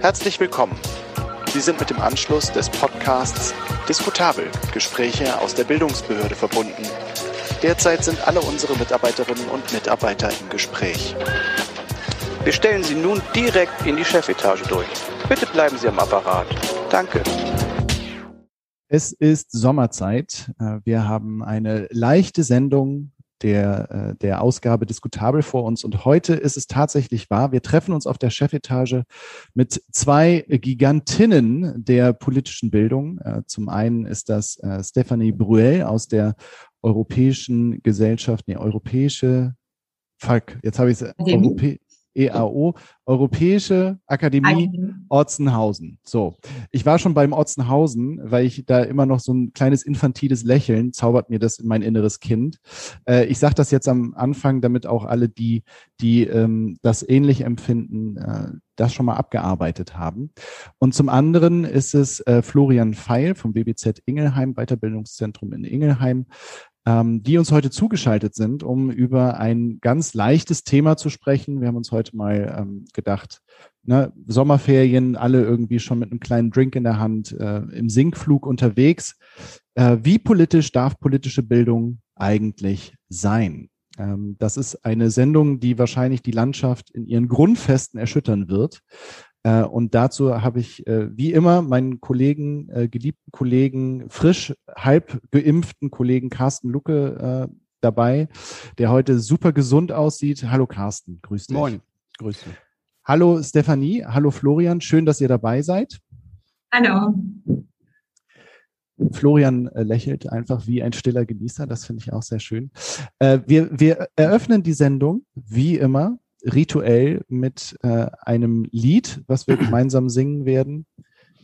Herzlich willkommen. Sie sind mit dem Anschluss des Podcasts Diskutabel Gespräche aus der Bildungsbehörde verbunden. Derzeit sind alle unsere Mitarbeiterinnen und Mitarbeiter im Gespräch. Wir stellen Sie nun direkt in die Chefetage durch. Bitte bleiben Sie am Apparat. Danke. Es ist Sommerzeit. Äh, wir haben eine leichte Sendung der, äh, der Ausgabe diskutabel vor uns. Und heute ist es tatsächlich wahr. Wir treffen uns auf der Chefetage mit zwei Gigantinnen der politischen Bildung. Äh, zum einen ist das Stephanie Bruel aus der Europäischen Gesellschaft, nee, Europäische Fuck, jetzt habe ich es. Europä EAO, Europäische Akademie Otzenhausen. So, ich war schon beim Otzenhausen, weil ich da immer noch so ein kleines infantiles Lächeln zaubert mir das in mein inneres Kind. Äh, ich sage das jetzt am Anfang, damit auch alle, die, die ähm, das ähnlich empfinden, äh, das schon mal abgearbeitet haben. Und zum anderen ist es äh, Florian Feil vom BBZ Ingelheim, Weiterbildungszentrum in Ingelheim, ähm, die uns heute zugeschaltet sind, um über ein ganz leichtes Thema zu sprechen. Wir haben uns heute mal ähm, gedacht, ne, Sommerferien, alle irgendwie schon mit einem kleinen Drink in der Hand, äh, im Sinkflug unterwegs. Äh, wie politisch darf politische Bildung eigentlich sein? Ähm, das ist eine Sendung, die wahrscheinlich die Landschaft in ihren Grundfesten erschüttern wird. Äh, und dazu habe ich äh, wie immer meinen Kollegen, äh, geliebten Kollegen, frisch halb geimpften Kollegen Carsten Lucke dabei, der heute super gesund aussieht. Hallo Carsten, grüß dich. Moin, grüß dich. Hallo Stefanie, hallo Florian, schön, dass ihr dabei seid. Hallo. Florian lächelt einfach wie ein stiller Genießer, das finde ich auch sehr schön. wir, wir eröffnen die Sendung wie immer rituell mit äh, einem Lied, was wir gemeinsam singen werden.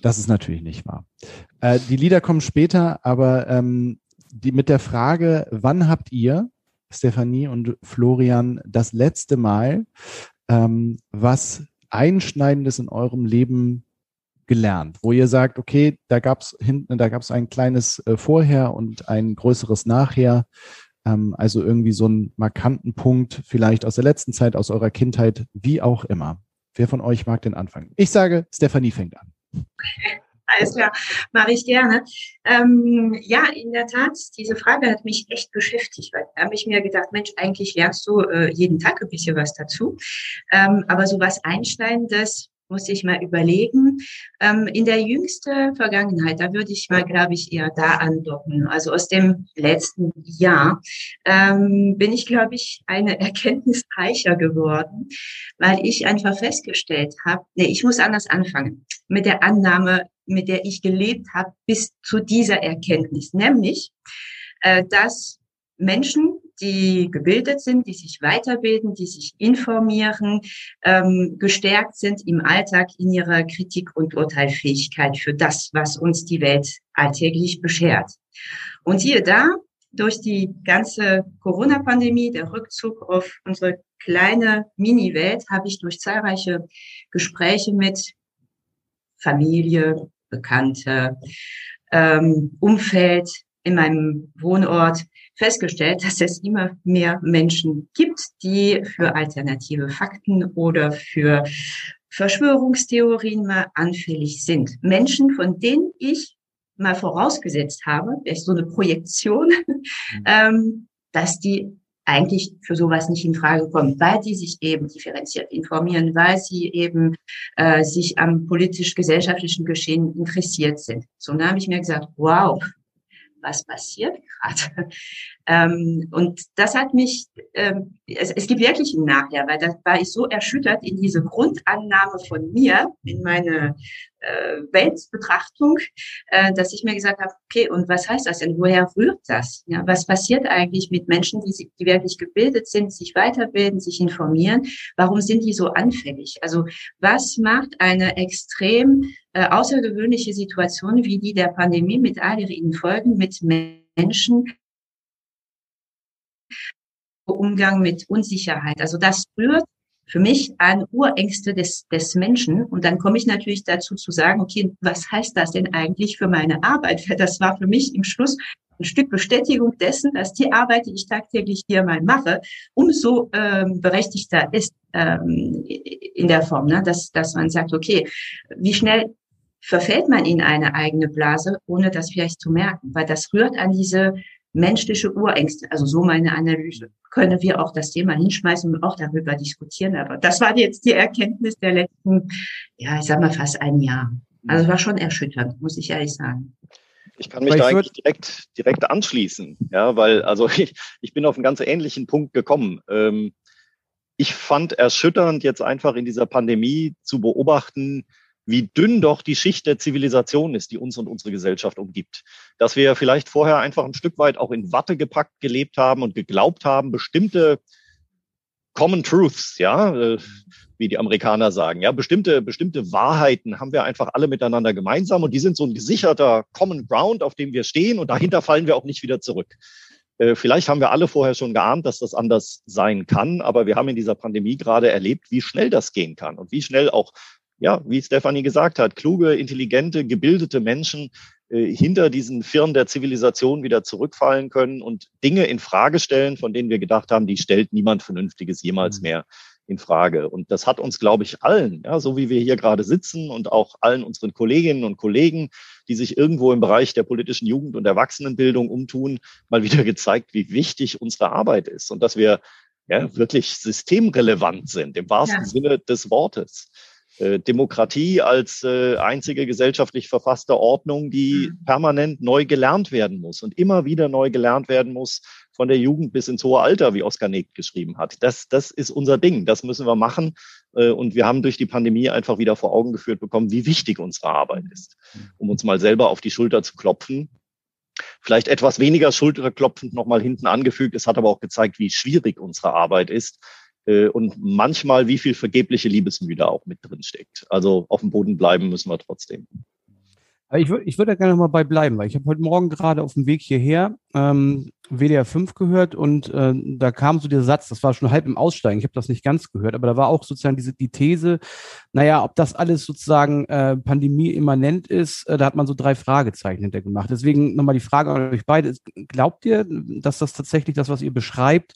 Das ist natürlich nicht wahr. Äh, die Lieder kommen später, aber ähm, die, mit der Frage, wann habt ihr, Stefanie und Florian, das letzte Mal ähm, was Einschneidendes in eurem Leben gelernt, wo ihr sagt, okay, da gab es hinten, da gab es ein kleines äh, Vorher und ein größeres Nachher. Ähm, also irgendwie so einen markanten Punkt, vielleicht aus der letzten Zeit, aus eurer Kindheit, wie auch immer. Wer von euch mag den Anfang? Ich sage, Stefanie fängt an. Alles klar, mache ich gerne. Ähm, ja, in der Tat, diese Frage hat mich echt beschäftigt, weil da habe ich mir gedacht, Mensch, eigentlich lernst du äh, jeden Tag ein bisschen was dazu. Ähm, aber so was Einschneidendes muss ich mal überlegen. Ähm, in der jüngsten Vergangenheit, da würde ich mal, glaube ich, eher da andocken. Also aus dem letzten Jahr ähm, bin ich, glaube ich, eine Erkenntnis reicher geworden, weil ich einfach festgestellt habe, nee, ich muss anders anfangen mit der Annahme, mit der ich gelebt habe, bis zu dieser Erkenntnis, nämlich, äh, dass Menschen die gebildet sind, die sich weiterbilden, die sich informieren, ähm, gestärkt sind im Alltag in ihrer Kritik- und Urteilfähigkeit für das, was uns die Welt alltäglich beschert. Und hier da, durch die ganze Corona-Pandemie, der Rückzug auf unsere kleine Mini-Welt, habe ich durch zahlreiche Gespräche mit Familie, Bekannte, ähm, Umfeld in meinem Wohnort festgestellt, dass es immer mehr Menschen gibt, die für alternative Fakten oder für Verschwörungstheorien mal anfällig sind. Menschen, von denen ich mal vorausgesetzt habe, vielleicht so eine Projektion, mhm. ähm, dass die eigentlich für sowas nicht in Frage kommen, weil die sich eben differenziert informieren, weil sie eben äh, sich am politisch-gesellschaftlichen Geschehen interessiert sind. So, dann habe ich mir gesagt, wow, was passiert gerade? Ähm, und das hat mich, ähm, es, es gibt wirklich ein Nachher, weil da war ich so erschüttert in diese Grundannahme von mir, in meine äh, Weltbetrachtung, äh, dass ich mir gesagt habe, okay, und was heißt das denn? Woher rührt das? Ja, was passiert eigentlich mit Menschen, die, die wirklich gebildet sind, sich weiterbilden, sich informieren? Warum sind die so anfällig? Also was macht eine extrem äh, außergewöhnliche Situation wie die der Pandemie mit all ihren Folgen mit Menschen, Umgang mit Unsicherheit. Also das rührt für mich an Urängste des, des Menschen. Und dann komme ich natürlich dazu zu sagen, okay, was heißt das denn eigentlich für meine Arbeit? Das war für mich im Schluss ein Stück Bestätigung dessen, dass die Arbeit, die ich tagtäglich hier mal mache, umso ähm, berechtigter ist ähm, in der Form, ne? dass, dass man sagt, okay, wie schnell verfällt man in eine eigene Blase, ohne das vielleicht zu merken, weil das rührt an diese menschliche Urängste, also so meine Analyse, können wir auch das Thema hinschmeißen und auch darüber diskutieren. Aber das war jetzt die Erkenntnis der letzten, ja, ich sag mal fast ein Jahr. Also war schon erschütternd, muss ich ehrlich sagen. Ich kann mich da eigentlich direkt, direkt anschließen, ja, weil also ich, ich bin auf einen ganz ähnlichen Punkt gekommen. Ähm, ich fand erschütternd, jetzt einfach in dieser Pandemie zu beobachten, wie dünn doch die Schicht der Zivilisation ist, die uns und unsere Gesellschaft umgibt. Dass wir vielleicht vorher einfach ein Stück weit auch in Watte gepackt gelebt haben und geglaubt haben, bestimmte Common Truths, ja, äh, wie die Amerikaner sagen, ja, bestimmte, bestimmte Wahrheiten haben wir einfach alle miteinander gemeinsam und die sind so ein gesicherter Common Ground, auf dem wir stehen und dahinter fallen wir auch nicht wieder zurück. Äh, vielleicht haben wir alle vorher schon geahnt, dass das anders sein kann, aber wir haben in dieser Pandemie gerade erlebt, wie schnell das gehen kann und wie schnell auch ja, wie Stefanie gesagt hat, kluge, intelligente, gebildete Menschen äh, hinter diesen Firmen der Zivilisation wieder zurückfallen können und Dinge in Frage stellen, von denen wir gedacht haben, die stellt niemand Vernünftiges jemals mhm. mehr in Frage. Und das hat uns, glaube ich, allen, ja, so wie wir hier gerade sitzen und auch allen unseren Kolleginnen und Kollegen, die sich irgendwo im Bereich der politischen Jugend- und Erwachsenenbildung umtun, mal wieder gezeigt, wie wichtig unsere Arbeit ist und dass wir ja, wirklich systemrelevant sind, im wahrsten ja. Sinne des Wortes. Äh, Demokratie als äh, einzige gesellschaftlich verfasste Ordnung, die mhm. permanent neu gelernt werden muss und immer wieder neu gelernt werden muss, von der Jugend bis ins hohe Alter, wie Oskar Negt geschrieben hat. Das, das ist unser Ding, das müssen wir machen. Äh, und wir haben durch die Pandemie einfach wieder vor Augen geführt bekommen, wie wichtig unsere Arbeit ist, um uns mal selber auf die Schulter zu klopfen. Vielleicht etwas weniger schulterklopfend nochmal hinten angefügt. Es hat aber auch gezeigt, wie schwierig unsere Arbeit ist und manchmal wie viel vergebliche Liebesmüde auch mit drin steckt. Also auf dem Boden bleiben müssen wir trotzdem. Ich würde ich würd da gerne noch mal bei bleiben, weil ich habe heute Morgen gerade auf dem Weg hierher ähm, WDR 5 gehört und äh, da kam so der Satz, das war schon halb im Aussteigen, ich habe das nicht ganz gehört, aber da war auch sozusagen diese die These, naja, ob das alles sozusagen äh, Pandemie-immanent ist, äh, da hat man so drei Fragezeichen hinter gemacht. Deswegen nochmal die Frage an euch beide, glaubt ihr, dass das tatsächlich das, was ihr beschreibt,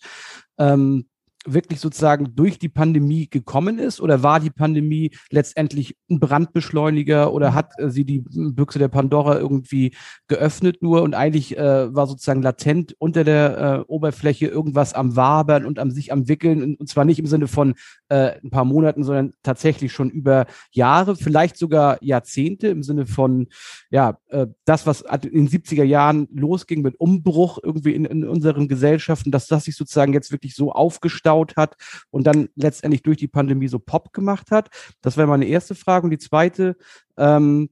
ähm, wirklich sozusagen durch die Pandemie gekommen ist? Oder war die Pandemie letztendlich ein Brandbeschleuniger oder hat äh, sie die Büchse der Pandora irgendwie geöffnet nur und eigentlich äh, war sozusagen latent unter der äh, Oberfläche irgendwas am Wabern und am sich am Wickeln? Und zwar nicht im Sinne von äh, ein paar Monaten, sondern tatsächlich schon über Jahre, vielleicht sogar Jahrzehnte im Sinne von ja, äh, das, was in den 70er Jahren losging mit Umbruch irgendwie in, in unseren Gesellschaften, dass das sich sozusagen jetzt wirklich so aufgestaut aufgebaut hat und dann letztendlich durch die Pandemie so Pop gemacht hat? Das wäre meine erste Frage. Und die zweite ähm,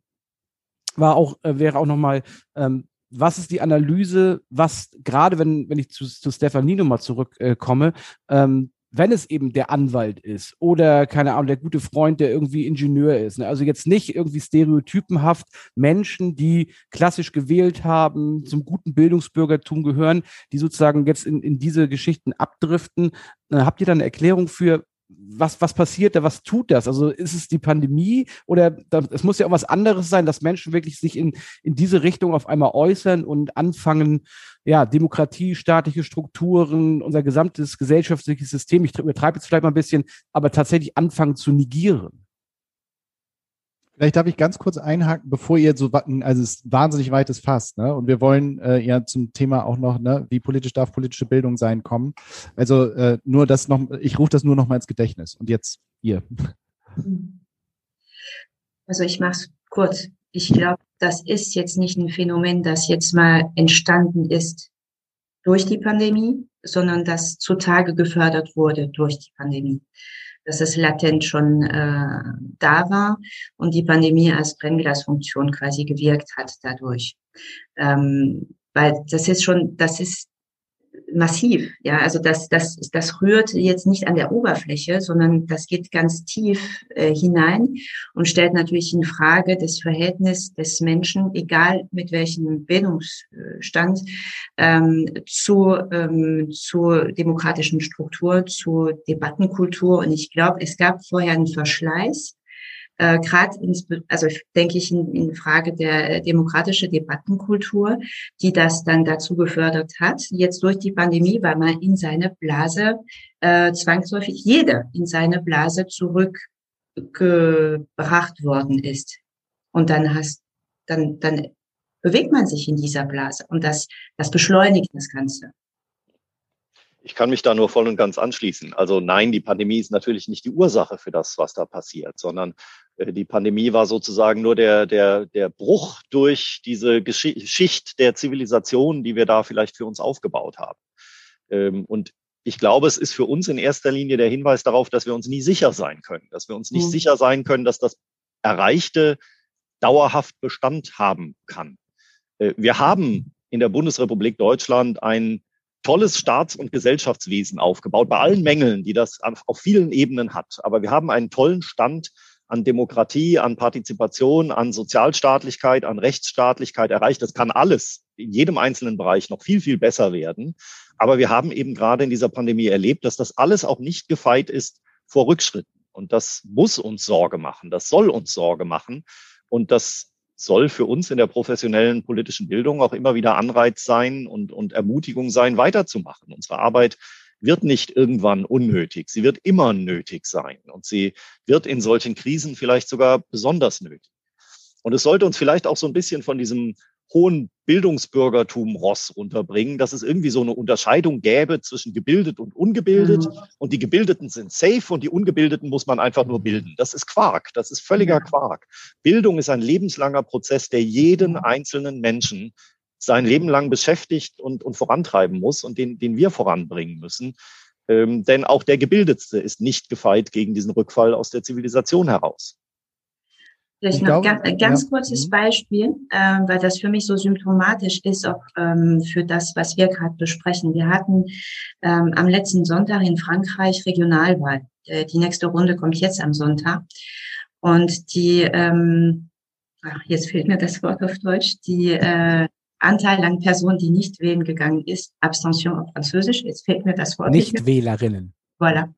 war auch, äh, wäre auch nochmal, ähm, was ist die Analyse, was gerade wenn, wenn ich zu, zu Stefanie nochmal zurückkomme, äh, ähm, wenn es eben der Anwalt ist oder, keine Ahnung, der gute Freund, der irgendwie Ingenieur ist. Ne? Also jetzt nicht irgendwie stereotypenhaft Menschen, die klassisch gewählt haben, zum guten Bildungsbürgertum gehören, die sozusagen jetzt in, in diese Geschichten abdriften. Äh, habt ihr da eine Erklärung für, was, was passiert da, was tut das? Also ist es die Pandemie oder es muss ja auch was anderes sein, dass Menschen wirklich sich in, in diese Richtung auf einmal äußern und anfangen, ja, Demokratie, staatliche Strukturen, unser gesamtes gesellschaftliches System, ich übertreibe jetzt vielleicht mal ein bisschen, aber tatsächlich anfangen zu negieren. Vielleicht darf ich ganz kurz einhaken, bevor ihr so, also es ist wahnsinnig weites Fass, ne? Und wir wollen äh, ja zum Thema auch noch, ne, wie politisch darf politische Bildung sein, kommen. Also äh, nur das noch, ich rufe das nur noch mal ins Gedächtnis. Und jetzt ihr. Also ich mache es kurz. Ich glaube, das ist jetzt nicht ein Phänomen, das jetzt mal entstanden ist durch die Pandemie, sondern das zutage gefördert wurde durch die Pandemie dass es latent schon äh, da war und die Pandemie als Brennglasfunktion quasi gewirkt hat dadurch. Ähm, weil das ist schon, das ist massiv. Ja, also das, das, das rührt jetzt nicht an der Oberfläche, sondern das geht ganz tief äh, hinein und stellt natürlich in Frage das Verhältnis des Menschen, egal mit welchem Bildungsstand, ähm, zu, ähm, zur demokratischen Struktur, zur Debattenkultur. Und ich glaube, es gab vorher einen Verschleiß äh, gerade also denke ich in, in Frage der demokratische Debattenkultur, die das dann dazu gefördert hat. Jetzt durch die Pandemie, weil man in seine Blase äh, zwangsläufig jeder in seine Blase zurückgebracht worden ist. Und dann hast dann dann bewegt man sich in dieser Blase und das das beschleunigt das Ganze. Ich kann mich da nur voll und ganz anschließen. Also nein, die Pandemie ist natürlich nicht die Ursache für das, was da passiert, sondern äh, die Pandemie war sozusagen nur der, der, der Bruch durch diese Geschichte der Zivilisation, die wir da vielleicht für uns aufgebaut haben. Ähm, und ich glaube, es ist für uns in erster Linie der Hinweis darauf, dass wir uns nie sicher sein können, dass wir uns nicht mhm. sicher sein können, dass das Erreichte dauerhaft Bestand haben kann. Äh, wir haben in der Bundesrepublik Deutschland ein tolles Staats- und Gesellschaftswesen aufgebaut, bei allen Mängeln, die das auf vielen Ebenen hat. Aber wir haben einen tollen Stand an Demokratie, an Partizipation, an Sozialstaatlichkeit, an Rechtsstaatlichkeit erreicht. Das kann alles in jedem einzelnen Bereich noch viel, viel besser werden. Aber wir haben eben gerade in dieser Pandemie erlebt, dass das alles auch nicht gefeit ist vor Rückschritten. Und das muss uns Sorge machen. Das soll uns Sorge machen. Und das soll für uns in der professionellen politischen Bildung auch immer wieder Anreiz sein und, und Ermutigung sein, weiterzumachen. Unsere Arbeit wird nicht irgendwann unnötig. Sie wird immer nötig sein. Und sie wird in solchen Krisen vielleicht sogar besonders nötig. Und es sollte uns vielleicht auch so ein bisschen von diesem hohen Bildungsbürgertum Ross unterbringen, dass es irgendwie so eine Unterscheidung gäbe zwischen gebildet und ungebildet. Mhm. Und die Gebildeten sind safe und die Ungebildeten muss man einfach nur bilden. Das ist Quark. Das ist völliger Quark. Bildung ist ein lebenslanger Prozess, der jeden mhm. einzelnen Menschen sein Leben lang beschäftigt und, und vorantreiben muss und den, den wir voranbringen müssen. Ähm, denn auch der Gebildetste ist nicht gefeit gegen diesen Rückfall aus der Zivilisation heraus. Vielleicht noch glaube, ganz, ganz ja. kurzes mhm. Beispiel, äh, weil das für mich so symptomatisch ist, auch ähm, für das, was wir gerade besprechen. Wir hatten ähm, am letzten Sonntag in Frankreich Regionalwahl. Äh, die nächste Runde kommt jetzt am Sonntag. Und die, ähm, ach, jetzt fehlt mir das Wort auf Deutsch, die äh, Anteil an Personen, die nicht wählen gegangen ist, Abstention auf Französisch, jetzt fehlt mir das Wort. Nichtwählerinnen. Voilà.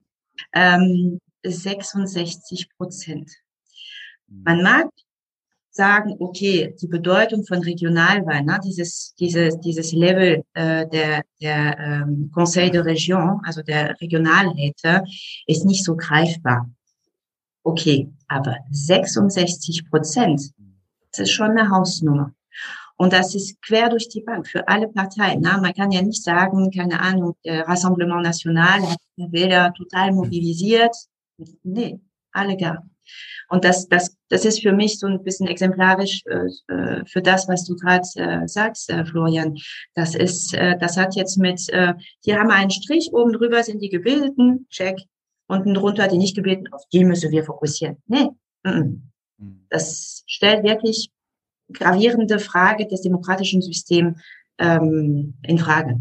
Ähm, 66 Prozent. Man mag sagen, okay, die Bedeutung von Regionalwahlen, ne, dieses, dieses, dieses Level äh, der, der ähm, Conseil de Region, also der Regionalräte, ist nicht so greifbar. Okay, aber 66 Prozent, das ist schon eine Hausnummer. Und das ist quer durch die Bank für alle Parteien. Na, man kann ja nicht sagen, keine Ahnung, Rassemblement National hat Wähler total mobilisiert. Nee, alle gar. Und das, das, das ist für mich so ein bisschen exemplarisch äh, äh für das, was du gerade äh, sagst, äh, Florian. Das ist, äh, das hat jetzt mit, äh, hier haben wir einen Strich, oben drüber sind die Gebildeten, check, unten drunter die Nicht-Gebildeten, auf die müssen wir fokussieren. Nee, mm -mm. das stellt wirklich gravierende Frage des demokratischen Systems ähm, in Frage.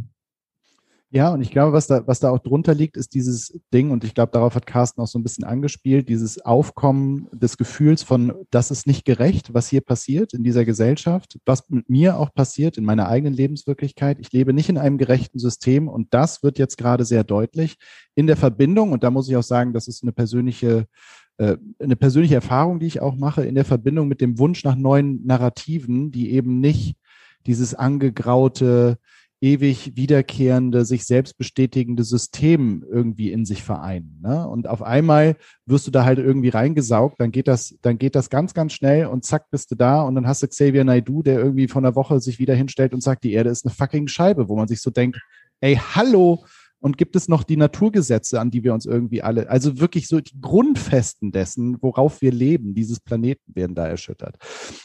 Ja, und ich glaube, was da, was da auch drunter liegt, ist dieses Ding, und ich glaube, darauf hat Carsten auch so ein bisschen angespielt, dieses Aufkommen des Gefühls von, das ist nicht gerecht, was hier passiert in dieser Gesellschaft, was mit mir auch passiert in meiner eigenen Lebenswirklichkeit. Ich lebe nicht in einem gerechten System und das wird jetzt gerade sehr deutlich in der Verbindung, und da muss ich auch sagen, das ist eine persönliche eine persönliche Erfahrung, die ich auch mache, in der Verbindung mit dem Wunsch nach neuen Narrativen, die eben nicht dieses angegraute, ewig wiederkehrende, sich selbst bestätigende System irgendwie in sich vereinen. Ne? Und auf einmal wirst du da halt irgendwie reingesaugt, dann geht das, dann geht das ganz, ganz schnell und zack, bist du da und dann hast du Xavier Naidu, der irgendwie von der Woche sich wieder hinstellt und sagt, die Erde ist eine fucking Scheibe, wo man sich so denkt, ey, hallo, und gibt es noch die Naturgesetze, an die wir uns irgendwie alle, also wirklich so die Grundfesten dessen, worauf wir leben, dieses Planeten werden da erschüttert.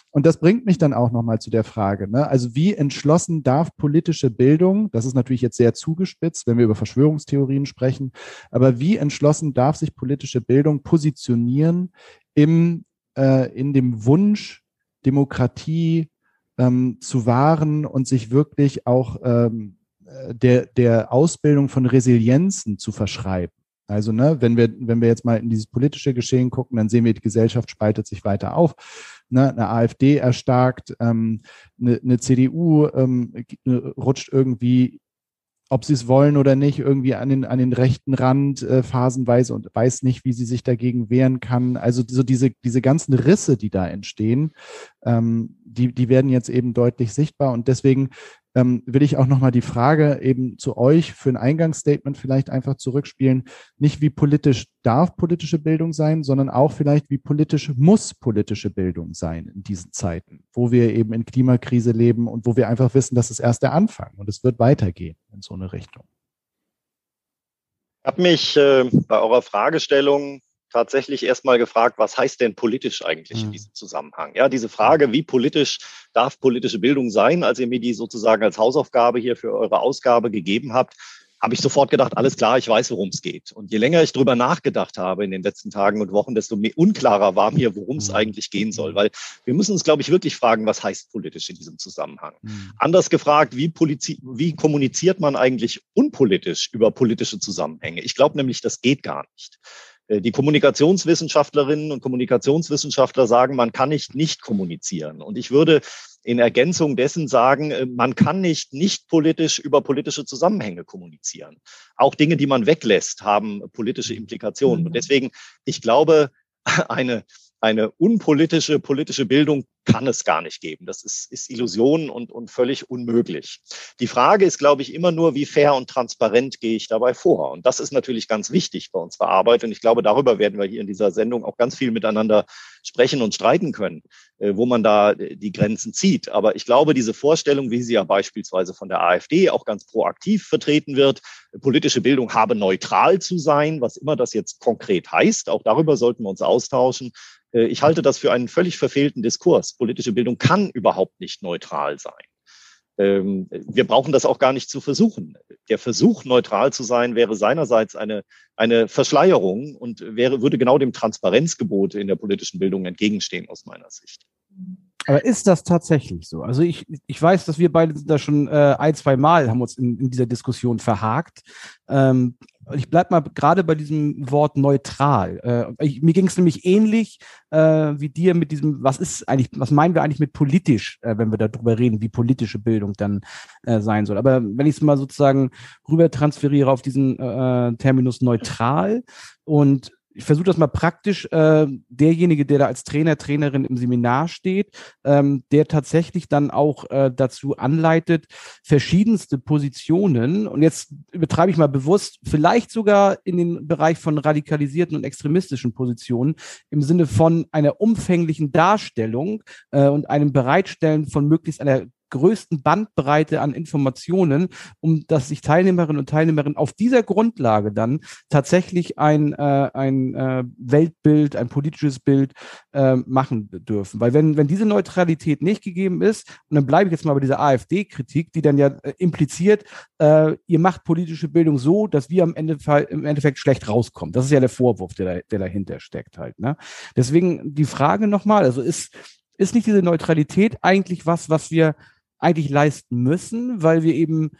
Und das bringt mich dann auch nochmal zu der Frage, ne? also wie entschlossen darf politische Bildung, das ist natürlich jetzt sehr zugespitzt, wenn wir über Verschwörungstheorien sprechen, aber wie entschlossen darf sich politische Bildung positionieren im, äh, in dem Wunsch, Demokratie ähm, zu wahren und sich wirklich auch ähm, der, der Ausbildung von Resilienzen zu verschreiben. Also, ne, wenn wir, wenn wir jetzt mal in dieses politische Geschehen gucken, dann sehen wir, die Gesellschaft spaltet sich weiter auf. Ne, eine AfD erstarkt, ähm, eine, eine CDU ähm, rutscht irgendwie ob sie es wollen oder nicht, irgendwie an den, an den rechten Rand äh, phasenweise und weiß nicht, wie sie sich dagegen wehren kann. Also so diese, diese ganzen Risse, die da entstehen, ähm, die, die werden jetzt eben deutlich sichtbar. Und deswegen ähm, will ich auch nochmal die Frage eben zu euch für ein Eingangsstatement vielleicht einfach zurückspielen. Nicht wie politisch darf politische Bildung sein, sondern auch vielleicht wie politisch muss politische Bildung sein in diesen Zeiten, wo wir eben in Klimakrise leben und wo wir einfach wissen, das ist erst der Anfang und es wird weitergehen in so eine Richtung. Ich habe mich äh, bei eurer Fragestellung tatsächlich erstmal gefragt, was heißt denn politisch eigentlich mhm. in diesem Zusammenhang? Ja, diese Frage, wie politisch darf politische Bildung sein, als ihr mir die sozusagen als Hausaufgabe hier für eure Ausgabe gegeben habt, habe ich sofort gedacht, alles klar, ich weiß, worum es geht. Und je länger ich drüber nachgedacht habe in den letzten Tagen und Wochen, desto mehr unklarer war mir, worum es mhm. eigentlich gehen soll. Weil wir müssen uns, glaube ich, wirklich fragen, was heißt politisch in diesem Zusammenhang? Mhm. Anders gefragt, wie, wie kommuniziert man eigentlich unpolitisch über politische Zusammenhänge? Ich glaube nämlich, das geht gar nicht. Äh, die Kommunikationswissenschaftlerinnen und Kommunikationswissenschaftler sagen, man kann nicht nicht kommunizieren. Und ich würde in Ergänzung dessen sagen, äh, man kann nicht nicht politisch über politische Zusammenhänge kommunizieren. Auch Dinge, die man weglässt, haben politische Implikationen. Und mhm. deswegen, ich glaube, eine eine unpolitische politische Bildung kann es gar nicht geben. Das ist, ist Illusion und, und völlig unmöglich. Die Frage ist, glaube ich, immer nur, wie fair und transparent gehe ich dabei vor? Und das ist natürlich ganz wichtig bei unserer Arbeit. Und ich glaube, darüber werden wir hier in dieser Sendung auch ganz viel miteinander sprechen und streiten können, äh, wo man da die Grenzen zieht. Aber ich glaube, diese Vorstellung, wie sie ja beispielsweise von der AfD auch ganz proaktiv vertreten wird, politische Bildung habe neutral zu sein, was immer das jetzt konkret heißt, auch darüber sollten wir uns austauschen. Äh, ich halte das für einen völlig verfehlten Diskurs. Politische Bildung kann überhaupt nicht neutral sein. Ähm, wir brauchen das auch gar nicht zu versuchen. Der Versuch, neutral zu sein, wäre seinerseits eine, eine Verschleierung und wäre, würde genau dem Transparenzgebot in der politischen Bildung entgegenstehen, aus meiner Sicht. Aber ist das tatsächlich so? Also ich, ich weiß, dass wir beide da schon äh, ein, zwei Mal haben uns in, in dieser Diskussion verhakt. Ähm, ich bleib mal gerade bei diesem Wort neutral. Äh, ich, mir ging es nämlich ähnlich äh, wie dir mit diesem, was ist eigentlich, was meinen wir eigentlich mit politisch, äh, wenn wir darüber reden, wie politische Bildung dann äh, sein soll. Aber wenn ich es mal sozusagen rüber transferiere auf diesen äh, Terminus neutral und ich versuche das mal praktisch, äh, derjenige, der da als Trainer, Trainerin im Seminar steht, ähm, der tatsächlich dann auch äh, dazu anleitet, verschiedenste Positionen, und jetzt übertreibe ich mal bewusst, vielleicht sogar in den Bereich von radikalisierten und extremistischen Positionen im Sinne von einer umfänglichen Darstellung äh, und einem Bereitstellen von möglichst einer größten Bandbreite an Informationen, um dass sich Teilnehmerinnen und Teilnehmerinnen auf dieser Grundlage dann tatsächlich ein, äh, ein äh, Weltbild, ein politisches Bild äh, machen dürfen. Weil wenn, wenn diese Neutralität nicht gegeben ist, und dann bleibe ich jetzt mal bei dieser AfD-Kritik, die dann ja äh, impliziert, äh, ihr macht politische Bildung so, dass wir am Ende im Endeffekt schlecht rauskommen. Das ist ja der Vorwurf, der, da, der dahinter steckt halt. Ne? Deswegen die Frage nochmal, also ist, ist nicht diese Neutralität eigentlich was, was wir eigentlich leisten müssen, weil wir eben,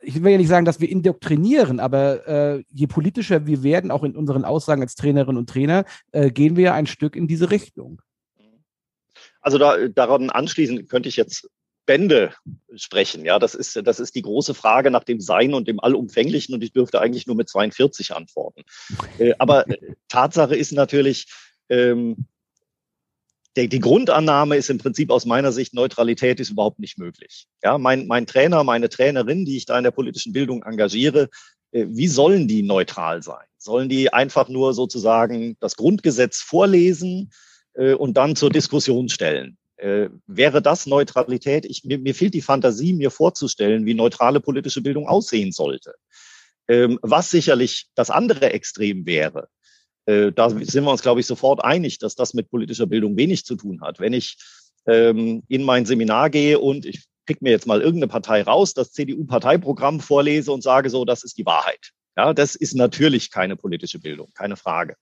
ich will ja nicht sagen, dass wir indoktrinieren, aber äh, je politischer wir werden, auch in unseren Aussagen als Trainerinnen und Trainer, äh, gehen wir ja ein Stück in diese Richtung. Also da, daran anschließend könnte ich jetzt Bände sprechen. Ja, das ist, das ist die große Frage nach dem Sein und dem Allumfänglichen und ich dürfte eigentlich nur mit 42 antworten. Äh, aber äh, Tatsache ist natürlich, ähm, der, die Grundannahme ist im Prinzip aus meiner Sicht, Neutralität ist überhaupt nicht möglich. Ja, mein, mein Trainer, meine Trainerin, die ich da in der politischen Bildung engagiere, äh, wie sollen die neutral sein? Sollen die einfach nur sozusagen das Grundgesetz vorlesen äh, und dann zur Diskussion stellen? Äh, wäre das Neutralität? Ich, mir, mir fehlt die Fantasie, mir vorzustellen, wie neutrale politische Bildung aussehen sollte. Ähm, was sicherlich das andere Extrem wäre. Äh, da sind wir uns, glaube ich, sofort einig, dass das mit politischer Bildung wenig zu tun hat. Wenn ich ähm, in mein Seminar gehe und ich pick mir jetzt mal irgendeine Partei raus, das CDU-Parteiprogramm vorlese und sage so, das ist die Wahrheit. Ja, das ist natürlich keine politische Bildung, keine Frage.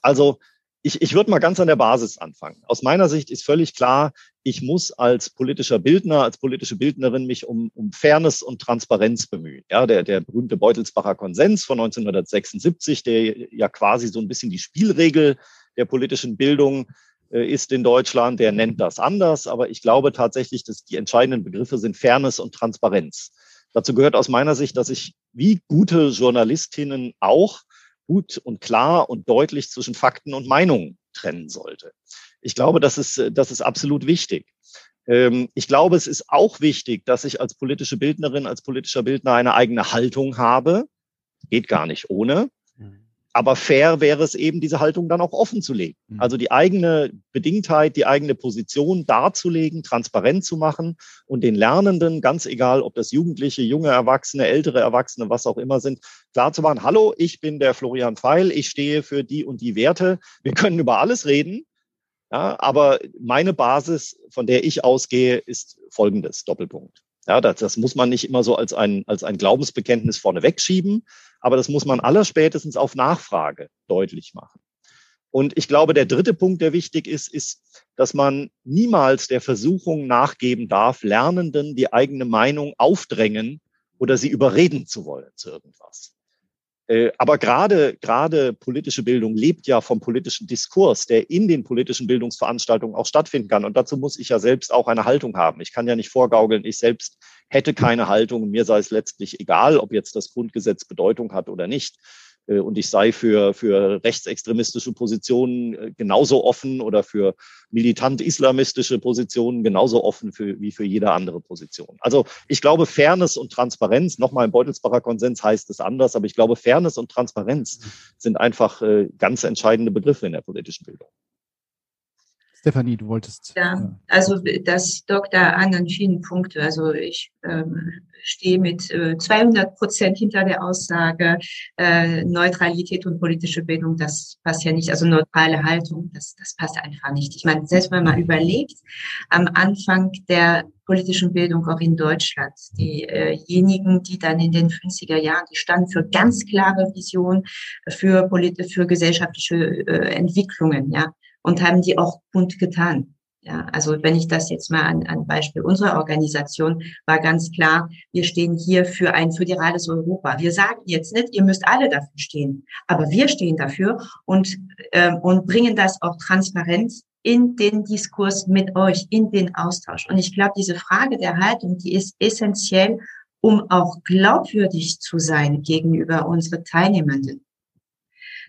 Also ich, ich würde mal ganz an der Basis anfangen. Aus meiner Sicht ist völlig klar, ich muss als politischer Bildner, als politische Bildnerin mich um, um Fairness und Transparenz bemühen. Ja, der, der berühmte Beutelsbacher Konsens von 1976, der ja quasi so ein bisschen die Spielregel der politischen Bildung äh, ist in Deutschland, der nennt das anders, aber ich glaube tatsächlich, dass die entscheidenden Begriffe sind Fairness und Transparenz. Dazu gehört aus meiner Sicht, dass ich wie gute Journalistinnen auch gut und klar und deutlich zwischen Fakten und Meinungen trennen sollte. Ich glaube, das ist, das ist absolut wichtig. Ähm, ich glaube, es ist auch wichtig, dass ich als politische Bildnerin, als politischer Bildner eine eigene Haltung habe. Geht gar nicht ohne. Aber fair wäre es eben, diese Haltung dann auch offen zu legen. Mhm. Also die eigene Bedingtheit, die eigene Position darzulegen, transparent zu machen und den Lernenden, ganz egal, ob das Jugendliche, junge Erwachsene, ältere Erwachsene, was auch immer sind, klar zu machen, hallo, ich bin der Florian Pfeil, ich stehe für die und die Werte. Wir können über alles reden. Ja, aber meine Basis, von der ich ausgehe, ist folgendes, Doppelpunkt. Ja, das, das muss man nicht immer so als ein, als ein Glaubensbekenntnis vorne wegschieben, aber das muss man allerspätestens auf Nachfrage deutlich machen. Und ich glaube, der dritte Punkt, der wichtig ist, ist, dass man niemals der Versuchung nachgeben darf, Lernenden die eigene Meinung aufdrängen oder sie überreden zu wollen zu irgendwas. Äh, aber gerade, gerade politische Bildung lebt ja vom politischen Diskurs, der in den politischen Bildungsveranstaltungen auch stattfinden kann. Und dazu muss ich ja selbst auch eine Haltung haben. Ich kann ja nicht vorgaukeln, ich selbst hätte keine Haltung. Mir sei es letztlich egal, ob jetzt das Grundgesetz Bedeutung hat oder nicht. Äh, und ich sei für, für rechtsextremistische Positionen äh, genauso offen oder für militant islamistische Positionen genauso offen für, wie für jede andere Position. Also ich glaube, Fairness und Transparenz, nochmal im Beutelsbacher Konsens heißt es anders, aber ich glaube, Fairness und Transparenz sind einfach äh, ganz entscheidende Begriffe in der politischen Bildung. Stefanie, du wolltest. Ja, also das da an an vielen Punkten. Also ich ähm, stehe mit äh, 200 Prozent hinter der Aussage, äh, Neutralität und politische Bildung, das passt ja nicht. Also neutrale Haltung, das, das passt einfach nicht. Ich meine, selbst wenn man überlegt, am Anfang der politischen Bildung auch in Deutschland. Diejenigen, die dann in den 50er Jahren, die standen für ganz klare Visionen, für, für gesellschaftliche äh, Entwicklungen, ja und haben die auch kundgetan. Ja, also wenn ich das jetzt mal an, an Beispiel unserer Organisation war ganz klar, wir stehen hier für ein föderales Europa. Wir sagen jetzt nicht, ihr müsst alle dafür stehen, aber wir stehen dafür und, ähm, und bringen das auch transparent in den Diskurs mit euch, in den Austausch. Und ich glaube, diese Frage der Haltung, die ist essentiell, um auch glaubwürdig zu sein gegenüber unseren Teilnehmenden.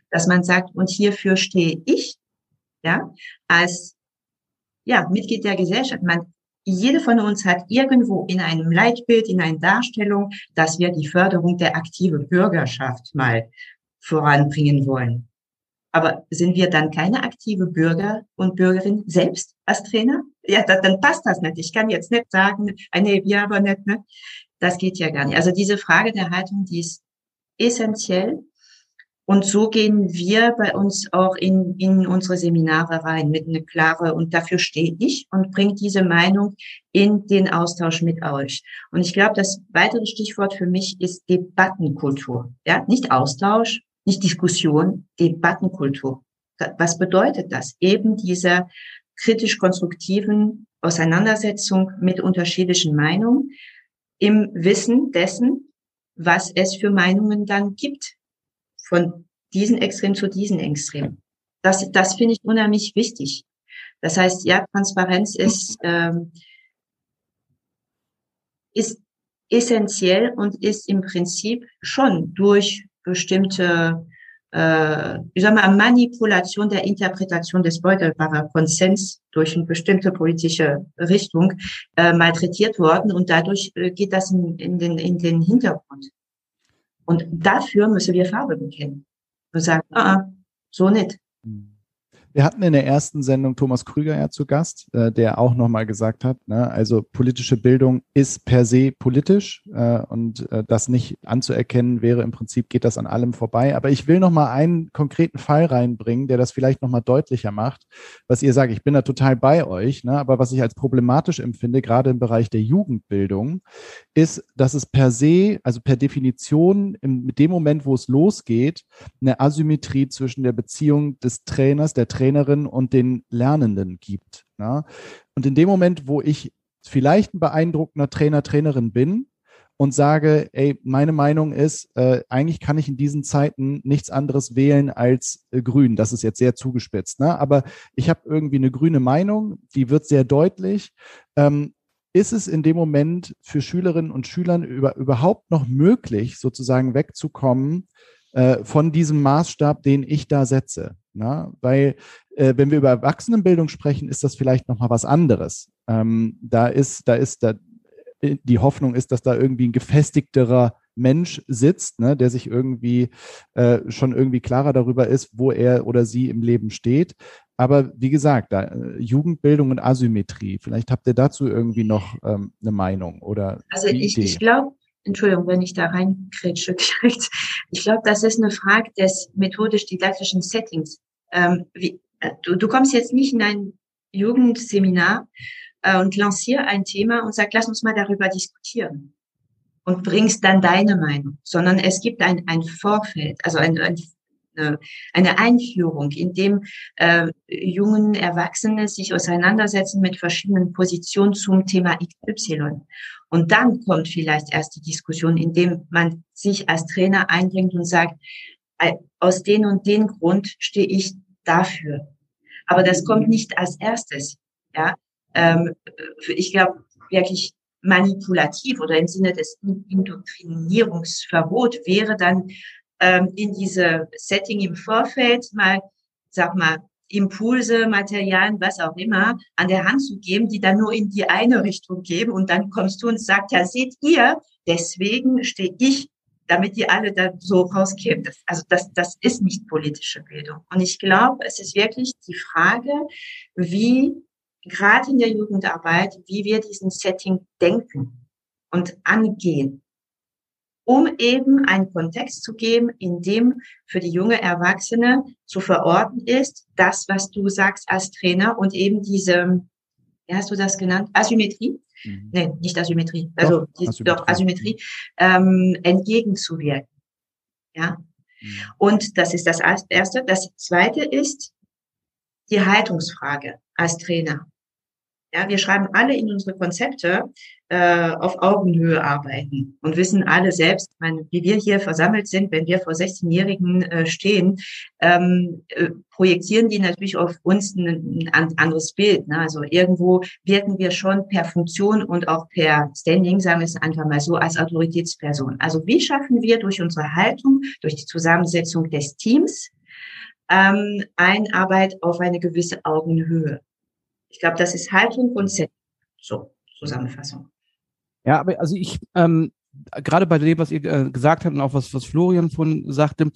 Dass man sagt, und hierfür stehe ich ja, als ja, Mitglied der Gesellschaft. Man, jede von uns hat irgendwo in einem Leitbild, in einer Darstellung, dass wir die Förderung der aktiven Bürgerschaft mal voranbringen wollen. Aber sind wir dann keine aktive Bürger und Bürgerin selbst als Trainer? Ja, das, dann passt das nicht. Ich kann jetzt nicht sagen, ah, nee, wir aber nicht, ne? Das geht ja gar nicht. Also diese Frage der Haltung, die ist essentiell. Und so gehen wir bei uns auch in, in unsere Seminare rein mit einer klare, und dafür stehe ich und bringe diese Meinung in den Austausch mit euch. Und ich glaube, das weitere Stichwort für mich ist Debattenkultur. Ja, nicht Austausch, nicht Diskussion, Debattenkultur. Was bedeutet das? Eben dieser kritisch-konstruktiven Auseinandersetzung mit unterschiedlichen Meinungen im Wissen dessen, was es für Meinungen dann gibt von diesen Extrem zu diesen Extrem. Das, das finde ich unheimlich wichtig. Das heißt, ja, Transparenz ist, ähm, ist essentiell und ist im Prinzip schon durch bestimmte, äh, ich sag mal, Manipulation der Interpretation des Beutelbarer Konsens durch eine bestimmte politische Richtung äh, malträtiert worden und dadurch äh, geht das in, in, den, in den Hintergrund. Und dafür müssen wir Farbe bekennen. Und sagen, ah, ah so nicht. Mhm. Wir hatten in der ersten Sendung Thomas Krüger ja zu Gast, äh, der auch nochmal gesagt hat, ne, also politische Bildung ist per se politisch äh, und äh, das nicht anzuerkennen wäre im Prinzip, geht das an allem vorbei. Aber ich will nochmal einen konkreten Fall reinbringen, der das vielleicht nochmal deutlicher macht, was ihr sagt, ich bin da total bei euch, ne, aber was ich als problematisch empfinde, gerade im Bereich der Jugendbildung, ist, dass es per se, also per Definition, im, mit dem Moment, wo es losgeht, eine Asymmetrie zwischen der Beziehung des Trainers, der Trainerin und den Lernenden gibt. Ja? Und in dem Moment, wo ich vielleicht ein beeindruckender Trainer, Trainerin bin und sage, ey, meine Meinung ist, äh, eigentlich kann ich in diesen Zeiten nichts anderes wählen als äh, grün. Das ist jetzt sehr zugespitzt, ne? aber ich habe irgendwie eine grüne Meinung, die wird sehr deutlich. Ähm, ist es in dem Moment für Schülerinnen und Schülern über, überhaupt noch möglich, sozusagen wegzukommen äh, von diesem Maßstab, den ich da setze? Na? Weil äh, wenn wir über Erwachsenenbildung sprechen, ist das vielleicht noch mal was anderes. Ähm, da ist, da ist, da, äh, die Hoffnung ist, dass da irgendwie ein gefestigterer Mensch sitzt, ne, der sich irgendwie äh, schon irgendwie klarer darüber ist, wo er oder sie im Leben steht. Aber wie gesagt, da, äh, Jugendbildung und Asymmetrie, vielleicht habt ihr dazu irgendwie noch ähm, eine Meinung oder. Also ich, ich glaube, Entschuldigung, wenn ich da reinkretsche, ich glaube, das ist eine Frage des methodisch-didaktischen Settings. Ähm, wie, äh, du, du kommst jetzt nicht in ein Jugendseminar äh, und lancier ein Thema und sag, lass uns mal darüber diskutieren und bringst dann deine Meinung, sondern es gibt ein, ein Vorfeld, also ein, ein eine Einführung, in dem äh, jungen Erwachsene sich auseinandersetzen mit verschiedenen Positionen zum Thema XY. Und dann kommt vielleicht erst die Diskussion, in dem man sich als Trainer einbringt und sagt, äh, aus den und den Grund stehe ich dafür. Aber das kommt nicht als erstes. Ja, ähm, ich glaube wirklich manipulativ oder im Sinne des Indoktrinierungsverbot wäre dann ähm, in diese Setting im Vorfeld mal, sag mal, Impulse, Materialien, was auch immer, an der Hand zu geben, die dann nur in die eine Richtung geben und dann kommst du und sagst, ja, seht ihr, deswegen stehe ich, damit die alle da so rauskämen. Das, also das, das ist nicht politische Bildung. Und ich glaube, es ist wirklich die Frage, wie gerade in der Jugendarbeit, wie wir diesen Setting denken und angehen, um eben einen Kontext zu geben, in dem für die junge Erwachsene zu verorten ist, das, was du sagst als Trainer und eben diese, wie hast du das genannt? Asymmetrie? Mhm. Nee, nicht Asymmetrie. Also doch, die, Asymmetrie, doch, Asymmetrie ähm, entgegenzuwirken. Ja. Mhm. Und das ist das Erste. Das Zweite ist die Haltungsfrage als Trainer. Ja, wir schreiben alle in unsere Konzepte äh, auf Augenhöhe arbeiten und wissen alle selbst, meine, wie wir hier versammelt sind, wenn wir vor 16-Jährigen äh, stehen, ähm, äh, projizieren die natürlich auf uns ein, ein anderes Bild. Ne? Also irgendwo wirken wir schon per Funktion und auch per Standing, sagen wir es einfach mal so, als Autoritätsperson. Also wie schaffen wir durch unsere Haltung, durch die Zusammensetzung des Teams, ähm, Einarbeit auf eine gewisse Augenhöhe? Ich glaube, das ist Haltung und Setting. So, Zusammenfassung. Ja, aber also ich, ähm, gerade bei dem, was ihr äh, gesagt habt und auch was, was Florian von sagte,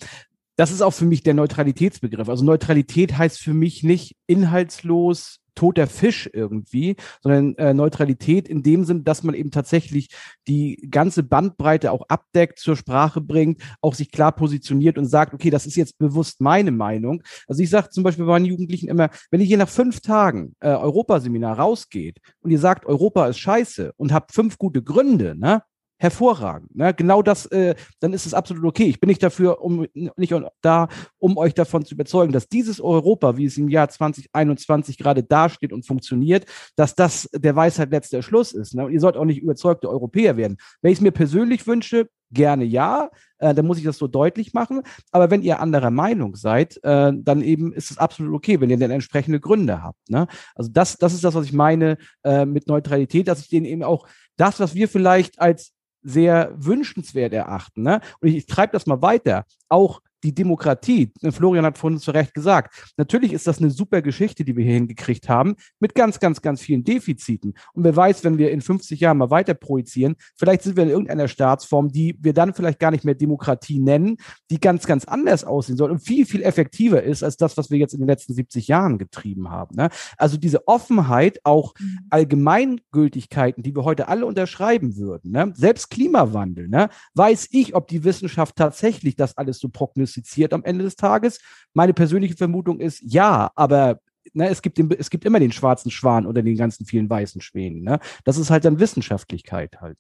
das ist auch für mich der Neutralitätsbegriff. Also Neutralität heißt für mich nicht inhaltslos toter Fisch irgendwie, sondern äh, Neutralität in dem Sinn, dass man eben tatsächlich die ganze Bandbreite auch abdeckt, zur Sprache bringt, auch sich klar positioniert und sagt, okay, das ist jetzt bewusst meine Meinung. Also ich sage zum Beispiel bei meinen Jugendlichen immer, wenn ihr hier nach fünf Tagen äh, Europaseminar rausgeht und ihr sagt, Europa ist scheiße und habt fünf gute Gründe, ne, hervorragend. Ne? Genau das, äh, dann ist es absolut okay. Ich bin nicht dafür, um nicht da, um euch davon zu überzeugen, dass dieses Europa, wie es im Jahr 2021 gerade dasteht und funktioniert, dass das der Weisheit letzter Schluss ist. Ne? Und ihr sollt auch nicht überzeugte Europäer werden. Wenn ich es mir persönlich wünsche, gerne ja, äh, dann muss ich das so deutlich machen. Aber wenn ihr anderer Meinung seid, äh, dann eben ist es absolut okay, wenn ihr dann entsprechende Gründe habt. Ne? Also das, das ist das, was ich meine äh, mit Neutralität, dass ich denen eben auch das, was wir vielleicht als sehr wünschenswert erachten. Ne? Und ich, ich treibe das mal weiter. Auch die Demokratie, Florian hat vorhin zu Recht gesagt, natürlich ist das eine super Geschichte, die wir hier hingekriegt haben, mit ganz, ganz, ganz vielen Defiziten. Und wer weiß, wenn wir in 50 Jahren mal weiter projizieren, vielleicht sind wir in irgendeiner Staatsform, die wir dann vielleicht gar nicht mehr Demokratie nennen, die ganz, ganz anders aussehen soll und viel, viel effektiver ist als das, was wir jetzt in den letzten 70 Jahren getrieben haben. Ne? Also diese Offenheit, auch mhm. Allgemeingültigkeiten, die wir heute alle unterschreiben würden, ne? selbst Klimawandel, ne? weiß ich, ob die Wissenschaft tatsächlich das alles so prognostiziert prognostiziert am Ende des Tages. Meine persönliche Vermutung ist ja, aber ne, es, gibt den, es gibt immer den schwarzen Schwan unter den ganzen vielen weißen Schwänen. Ne? Das ist halt dann Wissenschaftlichkeit halt.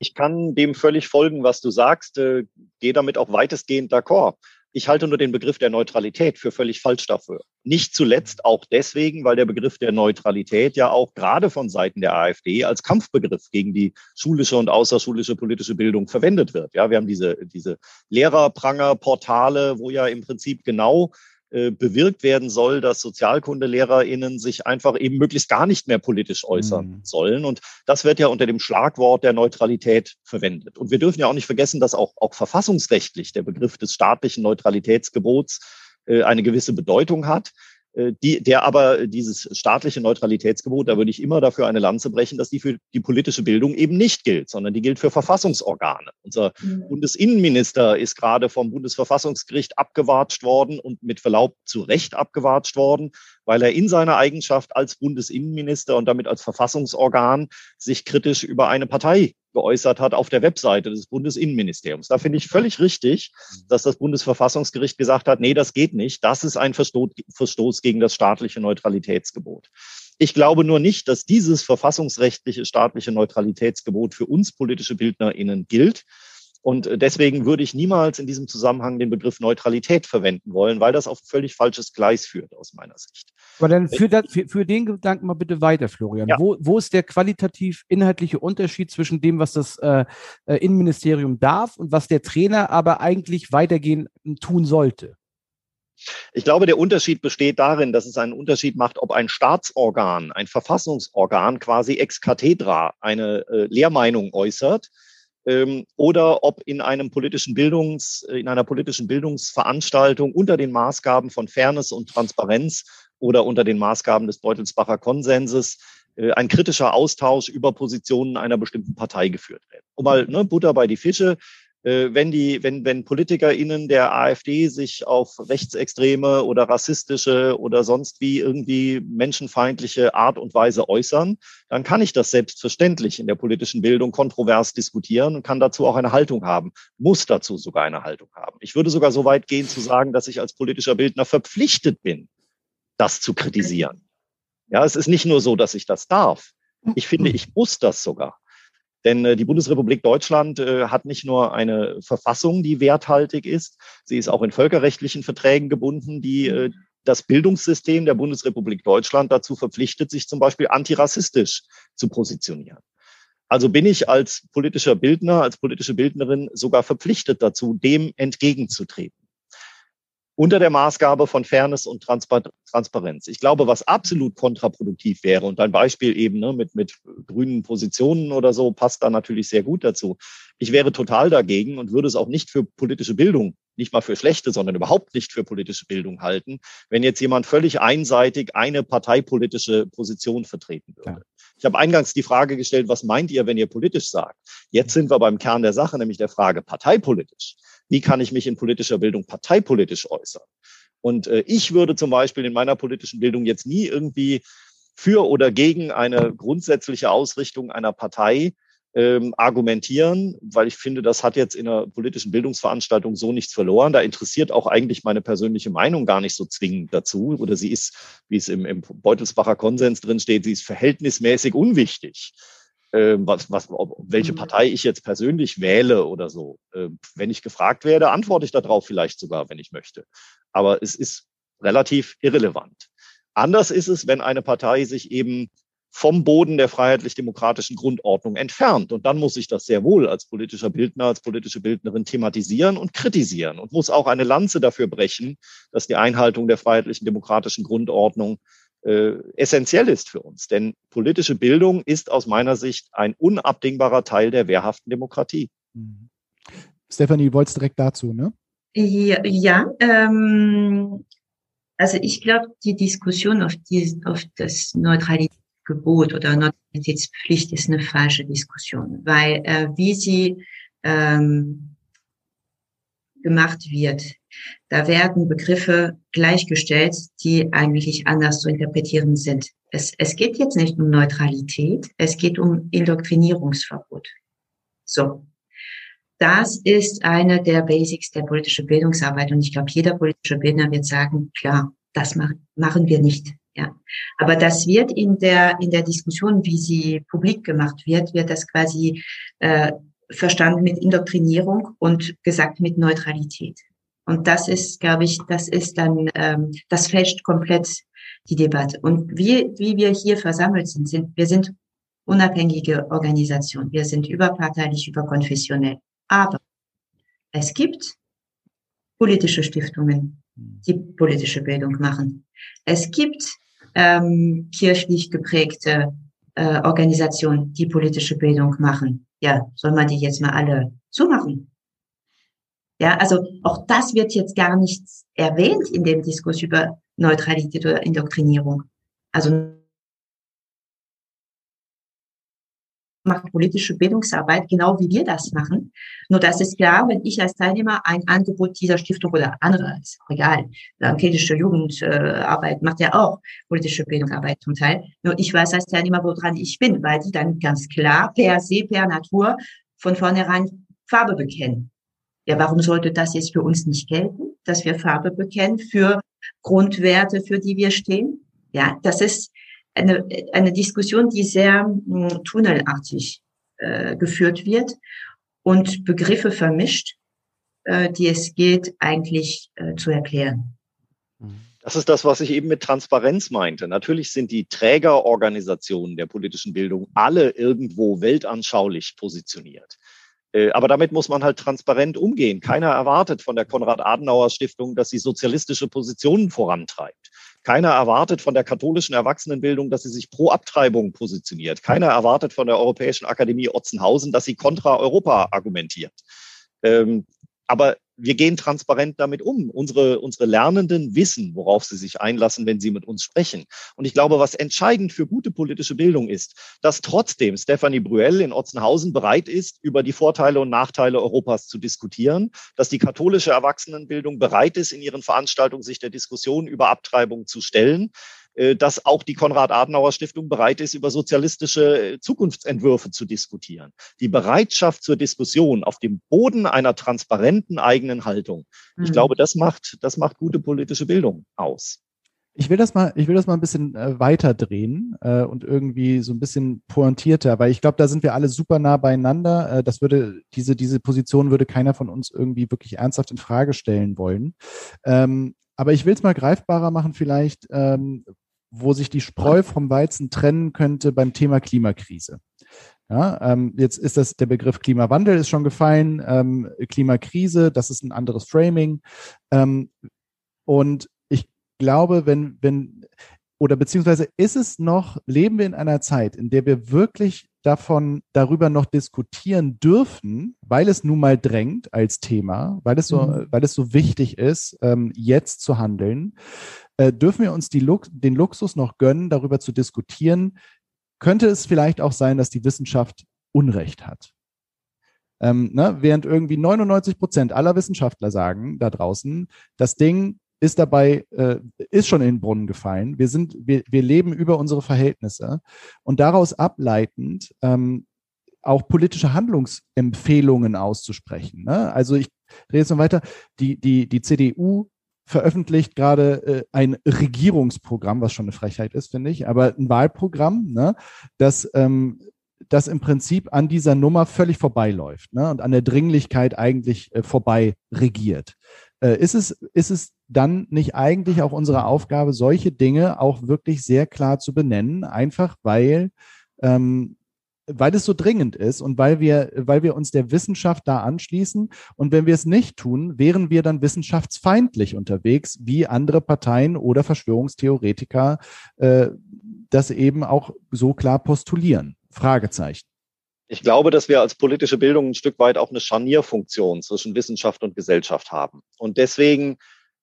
Ich kann dem völlig folgen, was du sagst, äh, gehe damit auch weitestgehend d'accord. Ich halte nur den Begriff der Neutralität für völlig falsch dafür. Nicht zuletzt auch deswegen, weil der Begriff der Neutralität ja auch gerade von Seiten der AfD als Kampfbegriff gegen die schulische und außerschulische politische Bildung verwendet wird. Ja, wir haben diese, diese Lehrerpranger-Portale, wo ja im Prinzip genau äh, bewirkt werden soll, dass SozialkundelehrerInnen sich einfach eben möglichst gar nicht mehr politisch äußern mhm. sollen. Und das wird ja unter dem Schlagwort der Neutralität verwendet. Und wir dürfen ja auch nicht vergessen, dass auch, auch verfassungsrechtlich der Begriff des staatlichen Neutralitätsgebots äh, eine gewisse Bedeutung hat. Äh, die, der aber dieses staatliche Neutralitätsgebot, da würde ich immer dafür eine Lanze brechen, dass die für die politische Bildung eben nicht gilt, sondern die gilt für Verfassungsorgane. Unser mhm. Bundesinnenminister ist gerade vom Bundesverfassungsgericht abgewatscht worden und mit Verlaub zu Recht abgewatscht worden, weil er in seiner Eigenschaft als Bundesinnenminister und damit als Verfassungsorgan sich kritisch über eine Partei geäußert hat auf der Webseite des Bundesinnenministeriums. Da finde ich völlig richtig, dass das Bundesverfassungsgericht gesagt hat, nee, das geht nicht. Das ist ein Verstoß gegen das staatliche Neutralitätsgebot. Ich glaube nur nicht, dass dieses verfassungsrechtliche staatliche Neutralitätsgebot für uns politische BildnerInnen gilt, und äh, deswegen würde ich niemals in diesem Zusammenhang den Begriff Neutralität verwenden wollen, weil das auf völlig falsches Gleis führt, aus meiner Sicht. Aber dann für, das, für, für den Gedanken mal bitte weiter, Florian. Ja. Wo, wo ist der qualitativ inhaltliche Unterschied zwischen dem, was das äh, äh Innenministerium darf und was der Trainer aber eigentlich weitergehen tun sollte? Ich glaube, der Unterschied besteht darin, dass es einen Unterschied macht, ob ein Staatsorgan, ein Verfassungsorgan quasi ex cathedra eine äh, Lehrmeinung äußert ähm, oder ob in einem politischen Bildungs, in einer politischen Bildungsveranstaltung unter den Maßgaben von Fairness und Transparenz oder unter den Maßgaben des Beutelsbacher Konsenses äh, ein kritischer Austausch über Positionen einer bestimmten Partei geführt wird. Um mal ne, Butter bei die Fische äh, wenn die, wenn, wenn PolitikerInnen der AfD sich auf rechtsextreme oder rassistische oder sonst wie irgendwie menschenfeindliche Art und Weise äußern, dann kann ich das selbstverständlich in der politischen Bildung kontrovers diskutieren und kann dazu auch eine Haltung haben, muss dazu sogar eine Haltung haben. Ich würde sogar so weit gehen zu sagen, dass ich als politischer Bildner verpflichtet bin, das zu kritisieren. Ja, es ist nicht nur so, dass ich das darf. Ich finde, ich muss das sogar. Denn äh, die Bundesrepublik Deutschland äh, hat nicht nur eine Verfassung, die werthaltig ist, sie ist auch in völkerrechtlichen Verträgen gebunden, die äh, das Bildungssystem der Bundesrepublik Deutschland dazu verpflichtet, sich zum Beispiel antirassistisch zu positionieren. Also bin ich als politischer Bildner, als politische Bildnerin sogar verpflichtet dazu, dem entgegenzutreten unter der Maßgabe von Fairness und Transparenz. Ich glaube, was absolut kontraproduktiv wäre, und ein Beispiel eben ne, mit, mit grünen Positionen oder so passt da natürlich sehr gut dazu. Ich wäre total dagegen und würde es auch nicht für politische Bildung, nicht mal für schlechte, sondern überhaupt nicht für politische Bildung halten, wenn jetzt jemand völlig einseitig eine parteipolitische Position vertreten würde. Ja. Ich habe eingangs die Frage gestellt, was meint ihr, wenn ihr politisch sagt? Jetzt sind wir beim Kern der Sache, nämlich der Frage parteipolitisch wie kann ich mich in politischer Bildung parteipolitisch äußern. Und äh, ich würde zum Beispiel in meiner politischen Bildung jetzt nie irgendwie für oder gegen eine grundsätzliche Ausrichtung einer Partei ähm, argumentieren, weil ich finde, das hat jetzt in einer politischen Bildungsveranstaltung so nichts verloren. Da interessiert auch eigentlich meine persönliche Meinung gar nicht so zwingend dazu. Oder sie ist, wie es im, im Beutelsbacher Konsens drin steht, sie ist verhältnismäßig unwichtig äh, was, was, ob, welche mhm. Partei ich jetzt persönlich wähle oder so. Äh, wenn ich gefragt werde, antworte ich darauf vielleicht sogar, wenn ich möchte. Aber es ist relativ irrelevant. Anders ist es, wenn eine Partei sich eben vom Boden der freiheitlich-demokratischen Grundordnung entfernt. Und dann muss ich das sehr wohl als politischer Bildner, als politische Bildnerin thematisieren und kritisieren und muss auch eine Lanze dafür brechen, dass die Einhaltung der freiheitlichen demokratischen Grundordnung äh, essentiell ist für uns. Denn politische Bildung ist aus meiner Sicht ein unabdingbarer Teil der wehrhaften Demokratie. Mhm. Stefanie, wolltest direkt dazu, ne? Ja, ja ähm, also ich glaube, die Diskussion auf, die, auf das Neutralitätsgebot oder Neutralitätspflicht ist eine falsche Diskussion, weil äh, wie sie ähm, gemacht wird, da werden Begriffe gleichgestellt, die eigentlich anders zu interpretieren sind. Es, es geht jetzt nicht um Neutralität, es geht um Indoktrinierungsverbot. So. Das ist eine der Basics der politischen Bildungsarbeit. Und ich glaube, jeder politische Bildner wird sagen, klar, das machen wir nicht. Ja. Aber das wird in der, in der Diskussion, wie sie publik gemacht wird, wird das quasi äh, verstanden mit Indoktrinierung und gesagt mit Neutralität. Und das ist, glaube ich, das ist dann, ähm, das fälscht komplett die Debatte. Und wie, wie wir hier versammelt sind, sind, wir sind unabhängige Organisation. Wir sind überparteilich, überkonfessionell. Aber es gibt politische Stiftungen, die politische Bildung machen. Es gibt ähm, kirchlich geprägte äh, Organisationen, die politische Bildung machen. Ja, soll man die jetzt mal alle zumachen? Ja, also auch das wird jetzt gar nicht erwähnt in dem Diskurs über Neutralität oder Indoktrinierung. Also macht politische Bildungsarbeit, genau wie wir das machen. Nur das ist klar, wenn ich als Teilnehmer ein Angebot dieser Stiftung oder andere, ist auch egal, evangelische Jugendarbeit macht ja auch politische Bildungsarbeit zum Teil. Nur ich weiß als Teilnehmer, woran ich bin, weil die dann ganz klar per se, per Natur von vornherein Farbe bekennen. Ja, warum sollte das jetzt für uns nicht gelten, dass wir Farbe bekennen für Grundwerte, für die wir stehen? Ja, das ist eine, eine Diskussion, die sehr mh, hm, tunnelartig äh, geführt wird und Begriffe vermischt, äh, die es geht eigentlich äh, zu erklären. Das ist das, was ich eben mit Transparenz meinte. Natürlich sind die Trägerorganisationen der politischen Bildung alle irgendwo weltanschaulich positioniert. Äh, aber damit muss man halt transparent umgehen. Keiner erwartet von der Konrad-Adenauer-Stiftung, dass sie sozialistische Positionen vorantreibt. Keiner erwartet von der katholischen Erwachsenenbildung, dass sie sich pro Abtreibung positioniert. Keiner erwartet von der Europäischen Akademie Otzenhausen, dass sie kontra Europa argumentiert. Aber wir gehen transparent damit um. Unsere, unsere Lernenden wissen, worauf sie sich einlassen, wenn sie mit uns sprechen. Und ich glaube, was entscheidend für gute politische Bildung ist, dass trotzdem Stefanie Brüel in Otzenhausen bereit ist, über die Vorteile und Nachteile Europas zu diskutieren, dass die katholische Erwachsenenbildung bereit ist, in ihren Veranstaltungen sich der Diskussion über Abtreibung zu stellen, dass auch die Konrad-Adenauer-Stiftung bereit ist, über sozialistische äh, Zukunftsentwürfe zu diskutieren. Die Bereitschaft zur Diskussion auf dem Boden einer transparenten eigenen Haltung. Ich mhm. glaube, das macht, das macht gute politische Bildung aus. Ich will das mal, ich will das mal ein bisschen äh, weiter drehen äh, und irgendwie so ein bisschen pointierter, weil ich glaube, da sind wir alle super nah beieinander. Äh, das würde diese diese Position würde keiner von uns irgendwie wirklich ernsthaft in Frage stellen wollen. Ähm, aber ich will es mal greifbarer machen, vielleicht, ähm, wo sich die Spreu vom Weizen trennen könnte beim Thema Klimakrise. Ja, ähm, jetzt ist das der Begriff Klimawandel ist schon gefallen, ähm, Klimakrise, das ist ein anderes Framing. Ähm, und ich glaube, wenn, wenn, oder beziehungsweise ist es noch, leben wir in einer Zeit, in der wir wirklich davon, darüber noch diskutieren dürfen, weil es nun mal drängt als Thema, weil es so, mhm. weil es so wichtig ist, ähm, jetzt zu handeln, äh, dürfen wir uns Lux den Luxus noch gönnen, darüber zu diskutieren, könnte es vielleicht auch sein, dass die Wissenschaft Unrecht hat. Ähm, ne? Während irgendwie 99 Prozent aller Wissenschaftler sagen da draußen, das Ding ist dabei, äh, ist schon in den Brunnen gefallen. Wir sind, wir, wir leben über unsere Verhältnisse und daraus ableitend ähm, auch politische Handlungsempfehlungen auszusprechen. Ne? Also ich rede jetzt noch weiter. Die, die, die CDU veröffentlicht gerade äh, ein Regierungsprogramm, was schon eine Frechheit ist, finde ich, aber ein Wahlprogramm, ne, das, ähm, das im Prinzip an dieser Nummer völlig vorbeiläuft ne, und an der Dringlichkeit eigentlich äh, vorbei regiert. Äh, ist, es, ist es dann nicht eigentlich auch unsere Aufgabe, solche Dinge auch wirklich sehr klar zu benennen, einfach weil ähm, weil es so dringend ist und weil wir, weil wir uns der Wissenschaft da anschließen. Und wenn wir es nicht tun, wären wir dann wissenschaftsfeindlich unterwegs, wie andere Parteien oder Verschwörungstheoretiker äh, das eben auch so klar postulieren. Fragezeichen. Ich glaube, dass wir als politische Bildung ein Stück weit auch eine Scharnierfunktion zwischen Wissenschaft und Gesellschaft haben. Und deswegen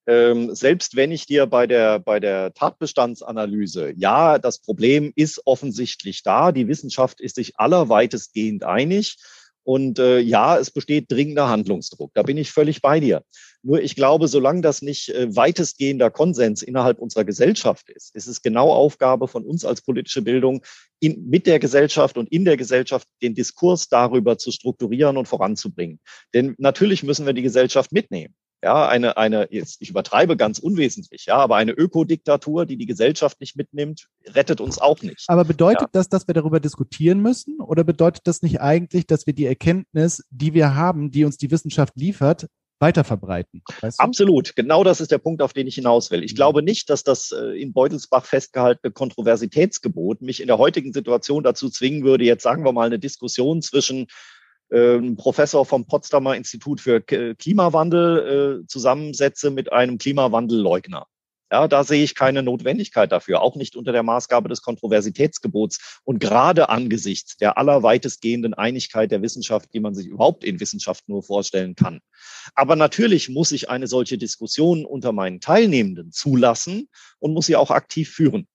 ähm, selbst wenn ich dir bei der, bei der Tatbestandsanalyse, ja, das Problem ist offensichtlich da, die Wissenschaft ist sich allerweitestgehend einig und äh, ja, es besteht dringender Handlungsdruck. Da bin ich völlig bei dir. Nur ich glaube, solange das nicht äh, weitestgehender Konsens innerhalb unserer Gesellschaft ist, ist es genau Aufgabe von uns als politische Bildung, in, mit der Gesellschaft und in der Gesellschaft den Diskurs darüber zu strukturieren und voranzubringen. Denn natürlich müssen wir die Gesellschaft mitnehmen. Ja, eine, eine, jetzt, ich übertreibe ganz unwesentlich, ja, aber eine Ökodiktatur, die die Gesellschaft nicht mitnimmt, rettet uns auch nicht. Aber bedeutet ja. das, dass wir darüber diskutieren müssen? Oder bedeutet das nicht eigentlich, dass wir die Erkenntnis, die wir haben, die uns die Wissenschaft liefert, weiter verbreiten. Weißt du? Absolut, genau das ist der Punkt, auf den ich hinaus will. Ich mhm. glaube nicht, dass das äh, in Beutelsbach festgehaltene Kontroversitätsgebot mich in der heutigen Situation dazu zwingen würde, jetzt sagen wir mal eine Diskussion zwischen äh, einen Professor vom Potsdamer Institut für Klimawandel äh, zusammensetze mit einem Klimawandelleugner. Ja, da sehe ich keine Notwendigkeit dafür, auch nicht unter der Maßgabe des Kontroversitätsgebots und gerade angesichts der allerweitestgehenden Einigkeit der Wissenschaft, die man sich überhaupt in Wissenschaft nur vorstellen kann. Aber natürlich muss ich eine solche Diskussion unter meinen Teilnehmenden zulassen und muss sie auch aktiv führen.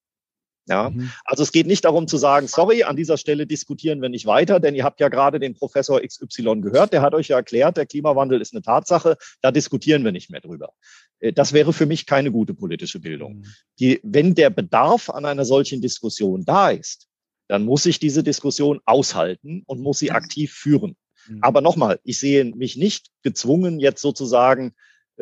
Ja, mhm. also es geht nicht darum zu sagen, sorry, an dieser Stelle diskutieren wir nicht weiter, denn ihr habt ja gerade den Professor XY gehört, der hat euch ja erklärt, der Klimawandel ist eine Tatsache, da diskutieren wir nicht mehr drüber. Äh, das wäre für mich keine gute politische Bildung. Mhm. Die, wenn der Bedarf an einer solchen Diskussion da ist, dann muss ich diese Diskussion aushalten und muss sie aktiv führen. Mhm. Aber nochmal, ich sehe mich nicht gezwungen, jetzt sozusagen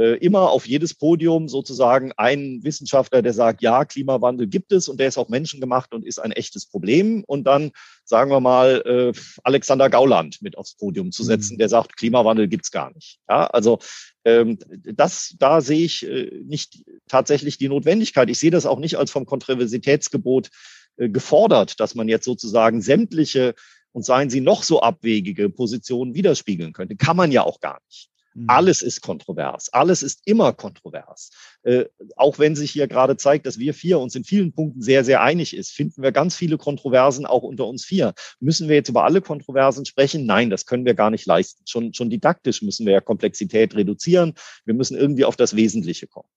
immer auf jedes Podium sozusagen einen Wissenschaftler, der sagt, ja, Klimawandel gibt es und der ist auch menschengemacht und ist ein echtes Problem. Und dann, sagen wir mal, äh, Alexander Gauland mit aufs Podium zu setzen, mhm. der sagt, Klimawandel gibt's gar nicht. Ja, also ähm, das, da sehe ich äh, nicht tatsächlich die Notwendigkeit. Ich sehe das auch nicht als vom Kontroversitätsgebot äh, gefordert, dass man jetzt sozusagen sämtliche und seien sie noch so abwegige Positionen widerspiegeln könnte. Kann man ja auch gar nicht. Mhm. Alles ist kontrovers. Alles ist immer kontrovers. Äh, auch wenn sich hier gerade zeigt, dass wir vier uns in vielen Punkten sehr, sehr einig ist, finden wir ganz viele Kontroversen auch unter uns vier. Müssen wir jetzt über alle Kontroversen sprechen? Nein, das können wir gar nicht leisten. Schon, schon didaktisch müssen wir ja Komplexität reduzieren. Wir müssen irgendwie auf das Wesentliche kommen.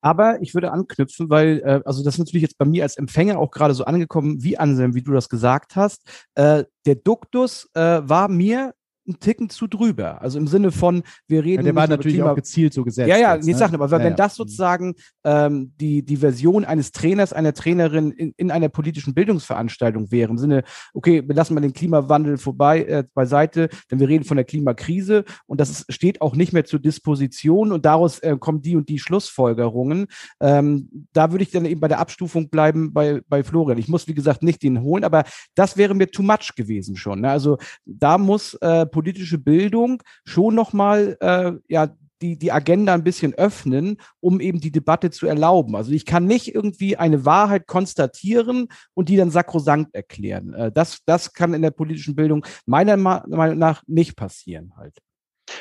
Aber ich würde anknüpfen, weil, äh, also das ist natürlich jetzt bei mir als Empfänger auch gerade so angekommen, wie Anselm, wie du das gesagt hast. Äh, der Duktus äh, war mir ein Ticken zu drüber. Also im Sinne von, wir reden. Ja, der war natürlich Klima auch gezielt so gesetzt. Ja, ja, jetzt, ne? Sachen, aber wenn ja, das sozusagen ähm, die, die Version eines Trainers, einer Trainerin in, in einer politischen Bildungsveranstaltung wäre, im Sinne, okay, wir lassen mal den Klimawandel vorbei äh, beiseite, denn wir reden von der Klimakrise und das ist, steht auch nicht mehr zur Disposition und daraus äh, kommen die und die Schlussfolgerungen. Ähm, da würde ich dann eben bei der Abstufung bleiben bei, bei Florian. Ich muss, wie gesagt, nicht den holen, aber das wäre mir too much gewesen schon. Ne? Also da muss äh, politische Bildung schon nochmal äh, ja, die, die Agenda ein bisschen öffnen, um eben die Debatte zu erlauben. Also ich kann nicht irgendwie eine Wahrheit konstatieren und die dann sakrosankt erklären. Äh, das, das kann in der politischen Bildung meiner Meinung nach nicht passieren halt.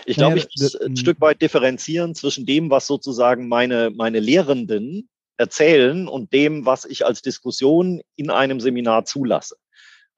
Ich glaube, ich muss ein Stück weit differenzieren zwischen dem, was sozusagen meine, meine Lehrenden erzählen und dem, was ich als Diskussion in einem Seminar zulasse.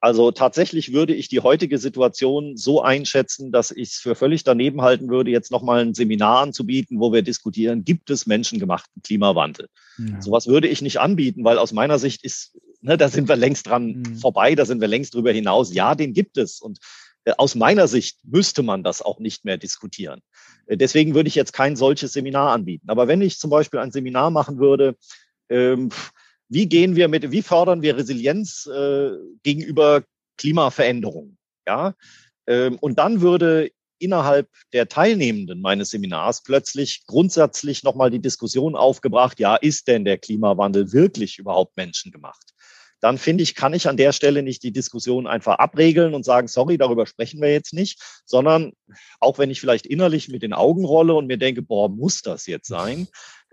Also tatsächlich würde ich die heutige Situation so einschätzen, dass ich es für völlig daneben halten würde, jetzt nochmal ein Seminar anzubieten, wo wir diskutieren, gibt es menschengemachten Klimawandel? Ja. Sowas würde ich nicht anbieten, weil aus meiner Sicht ist, ne, da sind wir längst dran mhm. vorbei, da sind wir längst drüber hinaus. Ja, den gibt es. Und äh, aus meiner Sicht müsste man das auch nicht mehr diskutieren. Äh, deswegen würde ich jetzt kein solches Seminar anbieten. Aber wenn ich zum Beispiel ein Seminar machen würde, ähm, wie gehen wir mit, wie fördern wir Resilienz äh, gegenüber Klimaveränderungen? Ja, ähm, und dann würde innerhalb der Teilnehmenden meines Seminars plötzlich grundsätzlich nochmal die Diskussion aufgebracht, ja, ist denn der Klimawandel wirklich überhaupt menschengemacht? Dann finde ich, kann ich an der Stelle nicht die Diskussion einfach abregeln und sagen, sorry, darüber sprechen wir jetzt nicht, sondern auch wenn ich vielleicht innerlich mit den Augen rolle und mir denke, boah, muss das jetzt sein,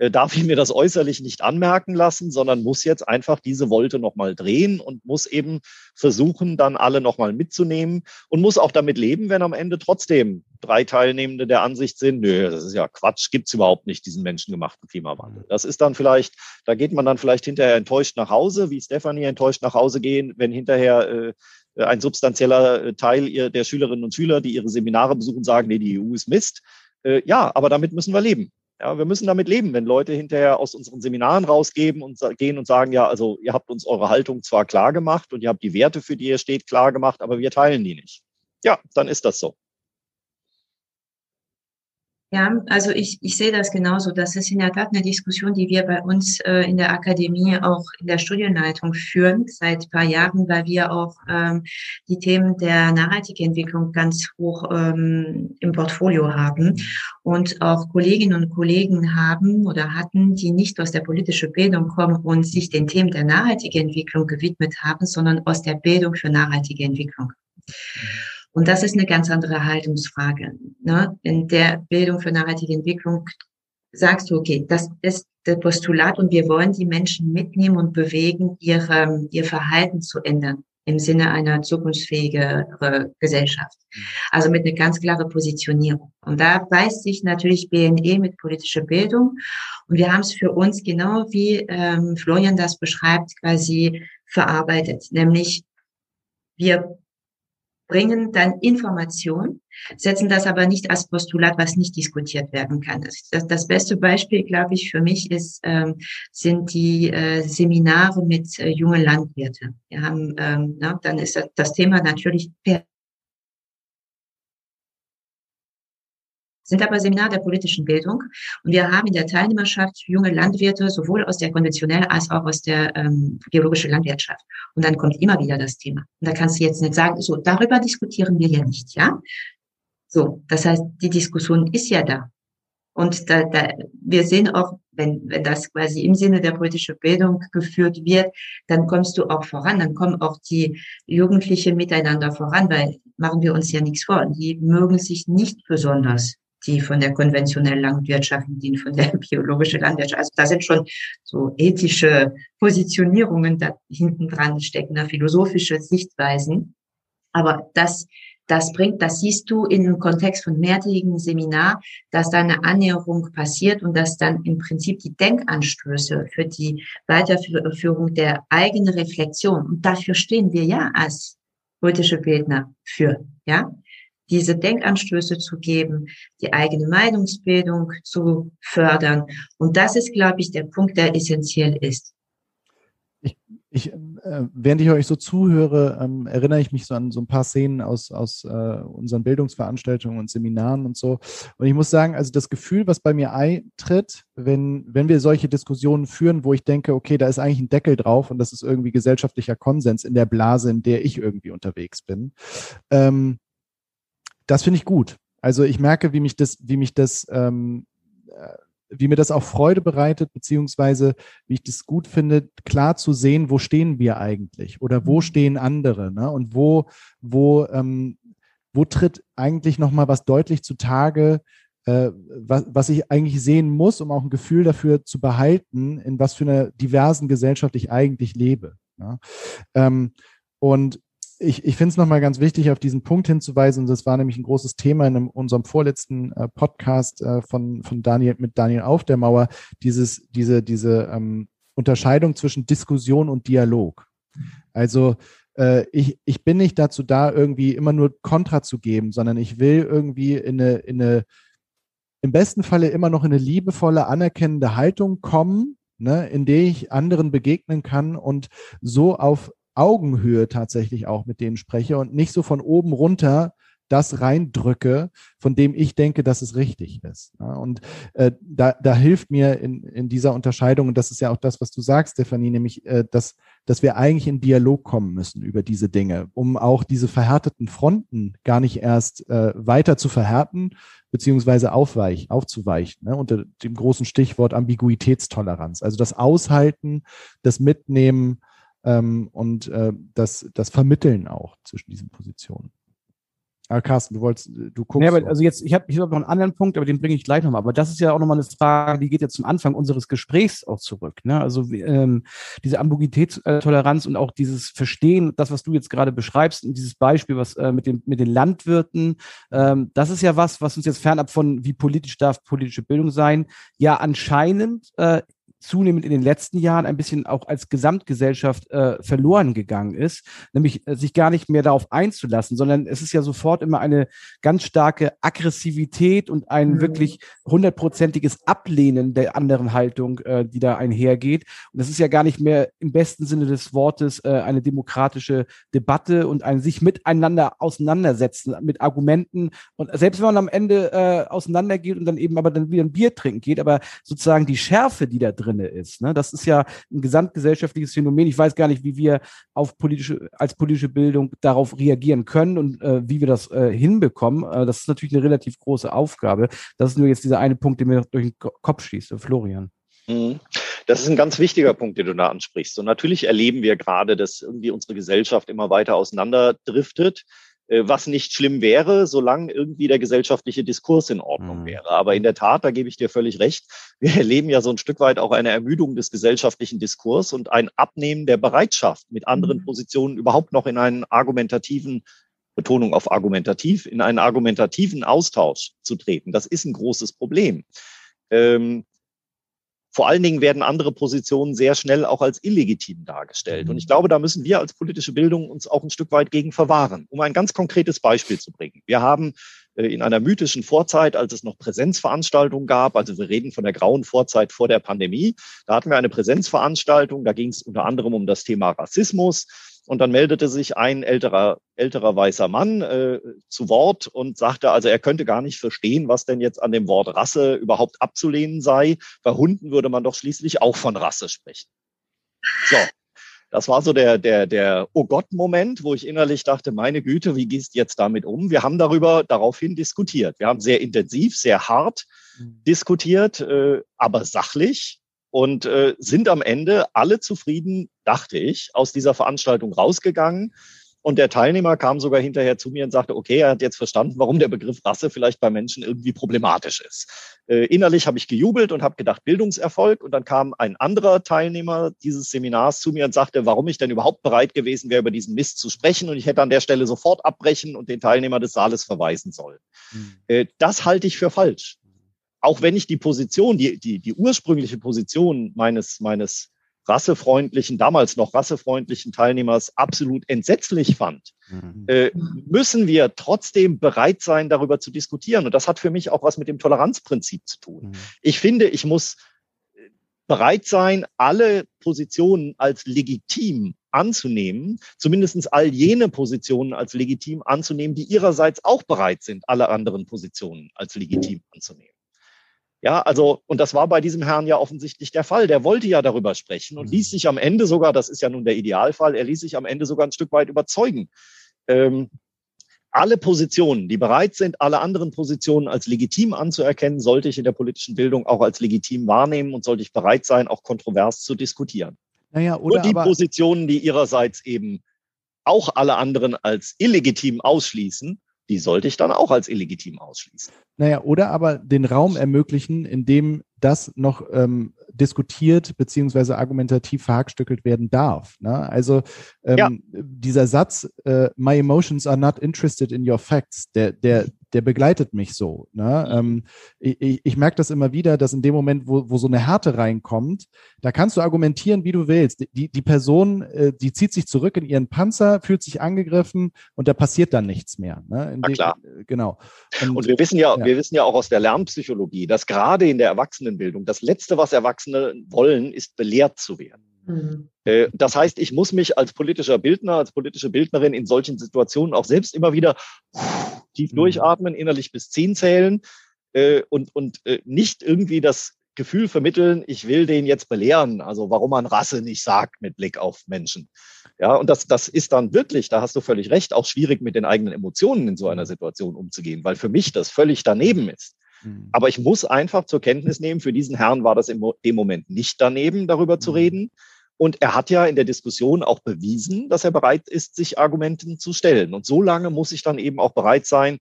darf ich mir das äußerlich nicht anmerken lassen, sondern muss jetzt einfach diese Wolte nochmal drehen und muss eben versuchen, dann alle nochmal mitzunehmen und muss auch damit leben, wenn am Ende trotzdem drei Teilnehmende der Ansicht sind, nö, das ist ja Quatsch, gibt's überhaupt nicht, diesen menschengemachten Klimawandel. Das ist dann vielleicht, da geht man dann vielleicht hinterher enttäuscht nach Hause, wie Stefanie enttäuscht nach Hause gehen, wenn hinterher äh, ein substanzieller Teil der Schülerinnen und Schüler, die ihre Seminare besuchen, sagen, nee, die EU ist Mist. Äh, ja, aber damit müssen wir leben. Ja, wir müssen damit leben, wenn Leute hinterher aus unseren Seminaren rausgeben und gehen und sagen, ja, also ihr habt uns eure Haltung zwar klar gemacht und ihr habt die Werte, für die ihr steht, klar gemacht, aber wir teilen die nicht. Ja, dann ist das so. Ja, also ich, ich sehe das genauso. Das ist in der Tat eine Diskussion, die wir bei uns äh, in der Akademie auch in der Studienleitung führen seit paar Jahren, weil wir auch ähm, die Themen der nachhaltigen Entwicklung ganz hoch ähm, im Portfolio haben und auch Kolleginnen und Kollegen haben oder hatten, die nicht aus der politischen Bildung kommen und sich den Themen der nachhaltigen Entwicklung gewidmet haben, sondern aus der Bildung für nachhaltige Entwicklung. Und das ist eine ganz andere Haltungsfrage. Ne? In der Bildung für nachhaltige Entwicklung sagst du, okay, das ist das Postulat und wir wollen die Menschen mitnehmen und bewegen, ihre, ihr Verhalten zu ändern. im Sinne einer zukunftsfähigeren Gesellschaft. Also mit einer ganz klaren Positionierung. Und da beißt sich natürlich BNE mit politischer Bildung. Und wir haben es für uns genau wie ähm, Florian das beschreibt, quasi verarbeitet. Nämlich wir bringen dann Information, setzen das aber nicht als Postulat, was nicht diskutiert werden kann. Das, das, das beste Beispiel, glaube ich, für mich ist, ähm, sind die äh, Seminare mit äh, jungen Landwirten. Wir haben, ähm, na, dann ist das, das Thema natürlich per sind aber Seminare der politischen Bildung. Und wir haben in der Teilnehmerschaft junge Landwirte, sowohl aus der konventionellen als auch aus der ähm, biologischen Landwirtschaft. Und dann kommt immer wieder das Thema. Und da kannst du jetzt nicht sagen, so, darüber diskutieren wir ja nicht, ja? So, das heißt, die Diskussion ist ja da. Und da, da, wir sehen auch, wenn, wenn das quasi im Sinne der politischen Bildung geführt wird, dann kommst du auch voran, dann kommen auch die Jugendlichen miteinander voran, weil machen wir uns ja nichts vor. Die mögen sich nicht besonders die von der konventionellen Landwirtschaft, die von der biologischen Landwirtschaft. Also da sind schon so ethische Positionierungen da hinten dran stecken, philosophische Sichtweisen. Aber das, das bringt, das siehst du in dem Kontext von mehrtägigen Seminar, dass da eine Annäherung passiert und dass dann im Prinzip die Denkanstöße für die Weiterführung der eigenen Reflexion, und dafür stehen wir ja als politische Bildner für, ja, diese Denkanstöße zu geben, die eigene Meinungsbildung zu fördern. Und das ist, glaube ich, der Punkt, der essentiell ist. Ich, ich, äh, während ich euch so zuhöre, ähm, erinnere ich mich so an so ein paar Szenen aus, aus äh, unseren Bildungsveranstaltungen und Seminaren und so. Und ich muss sagen, also das Gefühl, was bei mir eintritt, wenn, wenn wir solche Diskussionen führen, wo ich denke, okay, da ist eigentlich ein Deckel drauf und das ist irgendwie gesellschaftlicher Konsens in der Blase, in der ich irgendwie unterwegs bin, ähm, das finde ich gut. Also ich merke, wie mich das, wie mich das, ähm, äh, wie mir das auch Freude bereitet, beziehungsweise wie ich das gut finde, klar zu sehen, wo stehen wir eigentlich oder wo mhm. stehen andere, ne? Und wo, wo, ähm, wo tritt eigentlich nochmal was deutlich zutage, äh, was, was ich eigentlich sehen muss, um auch ein Gefühl dafür zu behalten, in was für einer diversen Gesellschaft ich eigentlich lebe. Ne? Ähm, und ich, ich finde es nochmal ganz wichtig, auf diesen Punkt hinzuweisen. Und das war nämlich ein großes Thema in einem, unserem vorletzten äh, Podcast äh, von, von Daniel mit Daniel auf der Mauer, dieses, diese, diese ähm, Unterscheidung zwischen Diskussion und Dialog. Also äh, ich, ich bin nicht dazu da, irgendwie immer nur Kontra zu geben, sondern ich will irgendwie in eine, in eine im besten Falle immer noch in eine liebevolle, anerkennende Haltung kommen, ne, in der ich anderen begegnen kann und so auf Augenhöhe tatsächlich auch mit denen spreche und nicht so von oben runter das reindrücke, von dem ich denke, dass es richtig ist. und äh, da, da hilft mir in, in dieser Unterscheidung, und das ist ja auch das, was du sagst, Stefanie, nämlich, äh, dass, dass wir eigentlich in Dialog kommen müssen über diese Dinge, um auch diese verhärteten Fronten gar nicht erst äh, weiter zu verhärten, beziehungsweise aufweich, aufzuweichen, ne, unter dem großen Stichwort Ambiguitätstoleranz. Also das Aushalten, das Mitnehmen, ähm, und äh, das, das Vermitteln auch zwischen diesen Positionen. Ah, Carsten, du wolltest, du guckst. Nee, aber also jetzt, ich habe ich hab noch einen anderen Punkt, aber den bringe ich gleich nochmal. Aber das ist ja auch nochmal eine Frage, die geht ja zum Anfang unseres Gesprächs auch zurück. Ne? Also ähm, diese Ambiguitätstoleranz und auch dieses Verstehen, das, was du jetzt gerade beschreibst, und dieses Beispiel, was äh, mit, den, mit den Landwirten, ähm, das ist ja was, was uns jetzt fernab von, wie politisch darf politische Bildung sein, ja anscheinend äh, zunehmend in den letzten Jahren ein bisschen auch als Gesamtgesellschaft äh, verloren gegangen ist, nämlich äh, sich gar nicht mehr darauf einzulassen, sondern es ist ja sofort immer eine ganz starke Aggressivität und ein mhm. wirklich hundertprozentiges Ablehnen der anderen Haltung, äh, die da einhergeht. Und das ist ja gar nicht mehr im besten Sinne des Wortes äh, eine demokratische Debatte und ein sich miteinander auseinandersetzen mit Argumenten. Und selbst wenn man am Ende äh, auseinandergeht und dann eben aber dann wieder ein Bier trinken geht, aber sozusagen die Schärfe, die da drin drinne ist. Ne? Das ist ja ein gesamtgesellschaftliches Phänomen. Ich weiß gar nicht, wie wir auf politische, als politische Bildung darauf reagieren können und äh, wie wir das äh, hinbekommen. Äh, das ist natürlich eine relativ große Aufgabe. Das ist nur jetzt dieser eine Punkt, der mir durch den Kopf schießt. Florian. Mhm. Das ist ein ganz wichtiger Punkt, den du da ansprichst. Und natürlich erleben wir gerade, dass irgendwie unsere Gesellschaft immer weiter auseinanderdriftet. Äh, was nicht schlimm wäre, solange irgendwie der gesellschaftliche Diskurs in Ordnung mhm. wäre. Aber in der Tat, da gebe ich dir völlig recht, wir erleben ja so ein Stück weit auch eine Ermüdung des gesellschaftlichen Diskurs und ein Abnehmen der Bereitschaft, mit anderen mhm. Positionen überhaupt noch in einen argumentativen Betonung auf argumentativ, in einen argumentativen Austausch zu treten. Das ist ein großes Problem. Ähm, vor allen Dingen werden andere Positionen sehr schnell auch als illegitim dargestellt. Und ich glaube, da müssen wir als politische Bildung uns auch ein Stück weit gegen verwahren. Um ein ganz konkretes Beispiel zu bringen. Wir haben äh, in einer mythischen Vorzeit, als es noch Präsenzveranstaltungen gab, also wir reden von der grauen Vorzeit vor der Pandemie, da hatten wir eine Präsenzveranstaltung, da ging es unter anderem um das Thema Rassismus. Und dann meldete sich ein älterer, älterer weißer Mann äh, zu Wort und sagte, also er könnte gar nicht verstehen, was denn jetzt an dem Wort Rasse überhaupt abzulehnen sei. Bei Hunden würde man doch schließlich auch von Rasse sprechen. So. Das war so der, der, der Oh Gott-Moment, wo ich innerlich dachte, meine Güte, wie gehst du jetzt damit um? Wir haben darüber daraufhin diskutiert. Wir haben sehr intensiv, sehr hart mhm. diskutiert, äh, aber sachlich und äh, sind am Ende alle zufrieden, dachte ich, aus dieser Veranstaltung rausgegangen. Und der Teilnehmer kam sogar hinterher zu mir und sagte, okay, er hat jetzt verstanden, warum der Begriff Rasse vielleicht bei Menschen irgendwie problematisch ist. Äh, innerlich habe ich gejubelt und habe gedacht, Bildungserfolg. Und dann kam ein anderer Teilnehmer dieses Seminars zu mir und sagte, warum ich denn überhaupt bereit gewesen wäre, über diesen Mist zu sprechen. Und ich hätte an der Stelle sofort abbrechen und den Teilnehmer des Saales verweisen sollen. Mhm. Äh, das halte ich für falsch auch wenn ich die Position, die, die, die ursprüngliche Position meines, meines rassefreundlichen, damals noch rassefreundlichen Teilnehmers absolut entsetzlich fand, mhm. äh, müssen wir trotzdem bereit sein, darüber zu diskutieren. Und das hat für mich auch was mit dem Toleranzprinzip zu tun. Mhm. Ich finde, ich muss äh, bereit sein, alle Positionen als legitim anzunehmen, zumindestens all jene Positionen als legitim anzunehmen, die ihrerseits auch bereit sind, alle anderen Positionen als legitim anzunehmen. Ja, also, und das war bei diesem Herrn ja offensichtlich der Fall. Der wollte ja darüber sprechen und ließ mhm. sich am Ende sogar, das ist ja nun der Idealfall, er ließ sich am Ende sogar ein Stück weit überzeugen. Ähm, alle Positionen, die bereit sind, alle anderen Positionen als legitim anzuerkennen, sollte ich in der politischen Bildung auch als legitim wahrnehmen und sollte ich bereit sein, auch kontrovers zu diskutieren. Naja, oder Nur die Positionen, die ihrerseits eben auch alle anderen als illegitim ausschließen, die sollte ich dann auch als illegitim ausschließen. Naja, oder aber den Raum ermöglichen, in dem das noch ähm, diskutiert beziehungsweise argumentativ verhackstückelt werden darf. Ne? Also ähm, ja. dieser Satz, äh, my emotions are not interested in your facts, der, der, der begleitet mich so. Ne? Ähm, ich, ich merke das immer wieder, dass in dem Moment, wo, wo so eine Härte reinkommt, da kannst du argumentieren, wie du willst. Die, die Person, äh, die zieht sich zurück in ihren Panzer, fühlt sich angegriffen und da passiert dann nichts mehr. Ne? Na klar. Dem, genau. Und, und, wir wissen ja, ja, wir wissen ja auch aus der Lernpsychologie, dass gerade in der Erwachsenenbildung das Letzte, was Erwachsene wollen, ist belehrt zu werden. Mhm. Äh, das heißt, ich muss mich als politischer Bildner, als politische Bildnerin in solchen Situationen auch selbst immer wieder tief mhm. durchatmen, innerlich bis zehn zählen äh, und, und äh, nicht irgendwie das Gefühl vermitteln, ich will den jetzt belehren, also warum man Rasse nicht sagt mit Blick auf Menschen. Ja, und das, das ist dann wirklich, da hast du völlig recht, auch schwierig mit den eigenen Emotionen in so einer Situation umzugehen, weil für mich das völlig daneben ist. Mhm. Aber ich muss einfach zur Kenntnis nehmen, für diesen Herrn war das im dem Moment nicht daneben, darüber zu reden. Und er hat ja in der Diskussion auch bewiesen, dass er bereit ist, sich Argumenten zu stellen. Und so lange muss ich dann eben auch bereit sein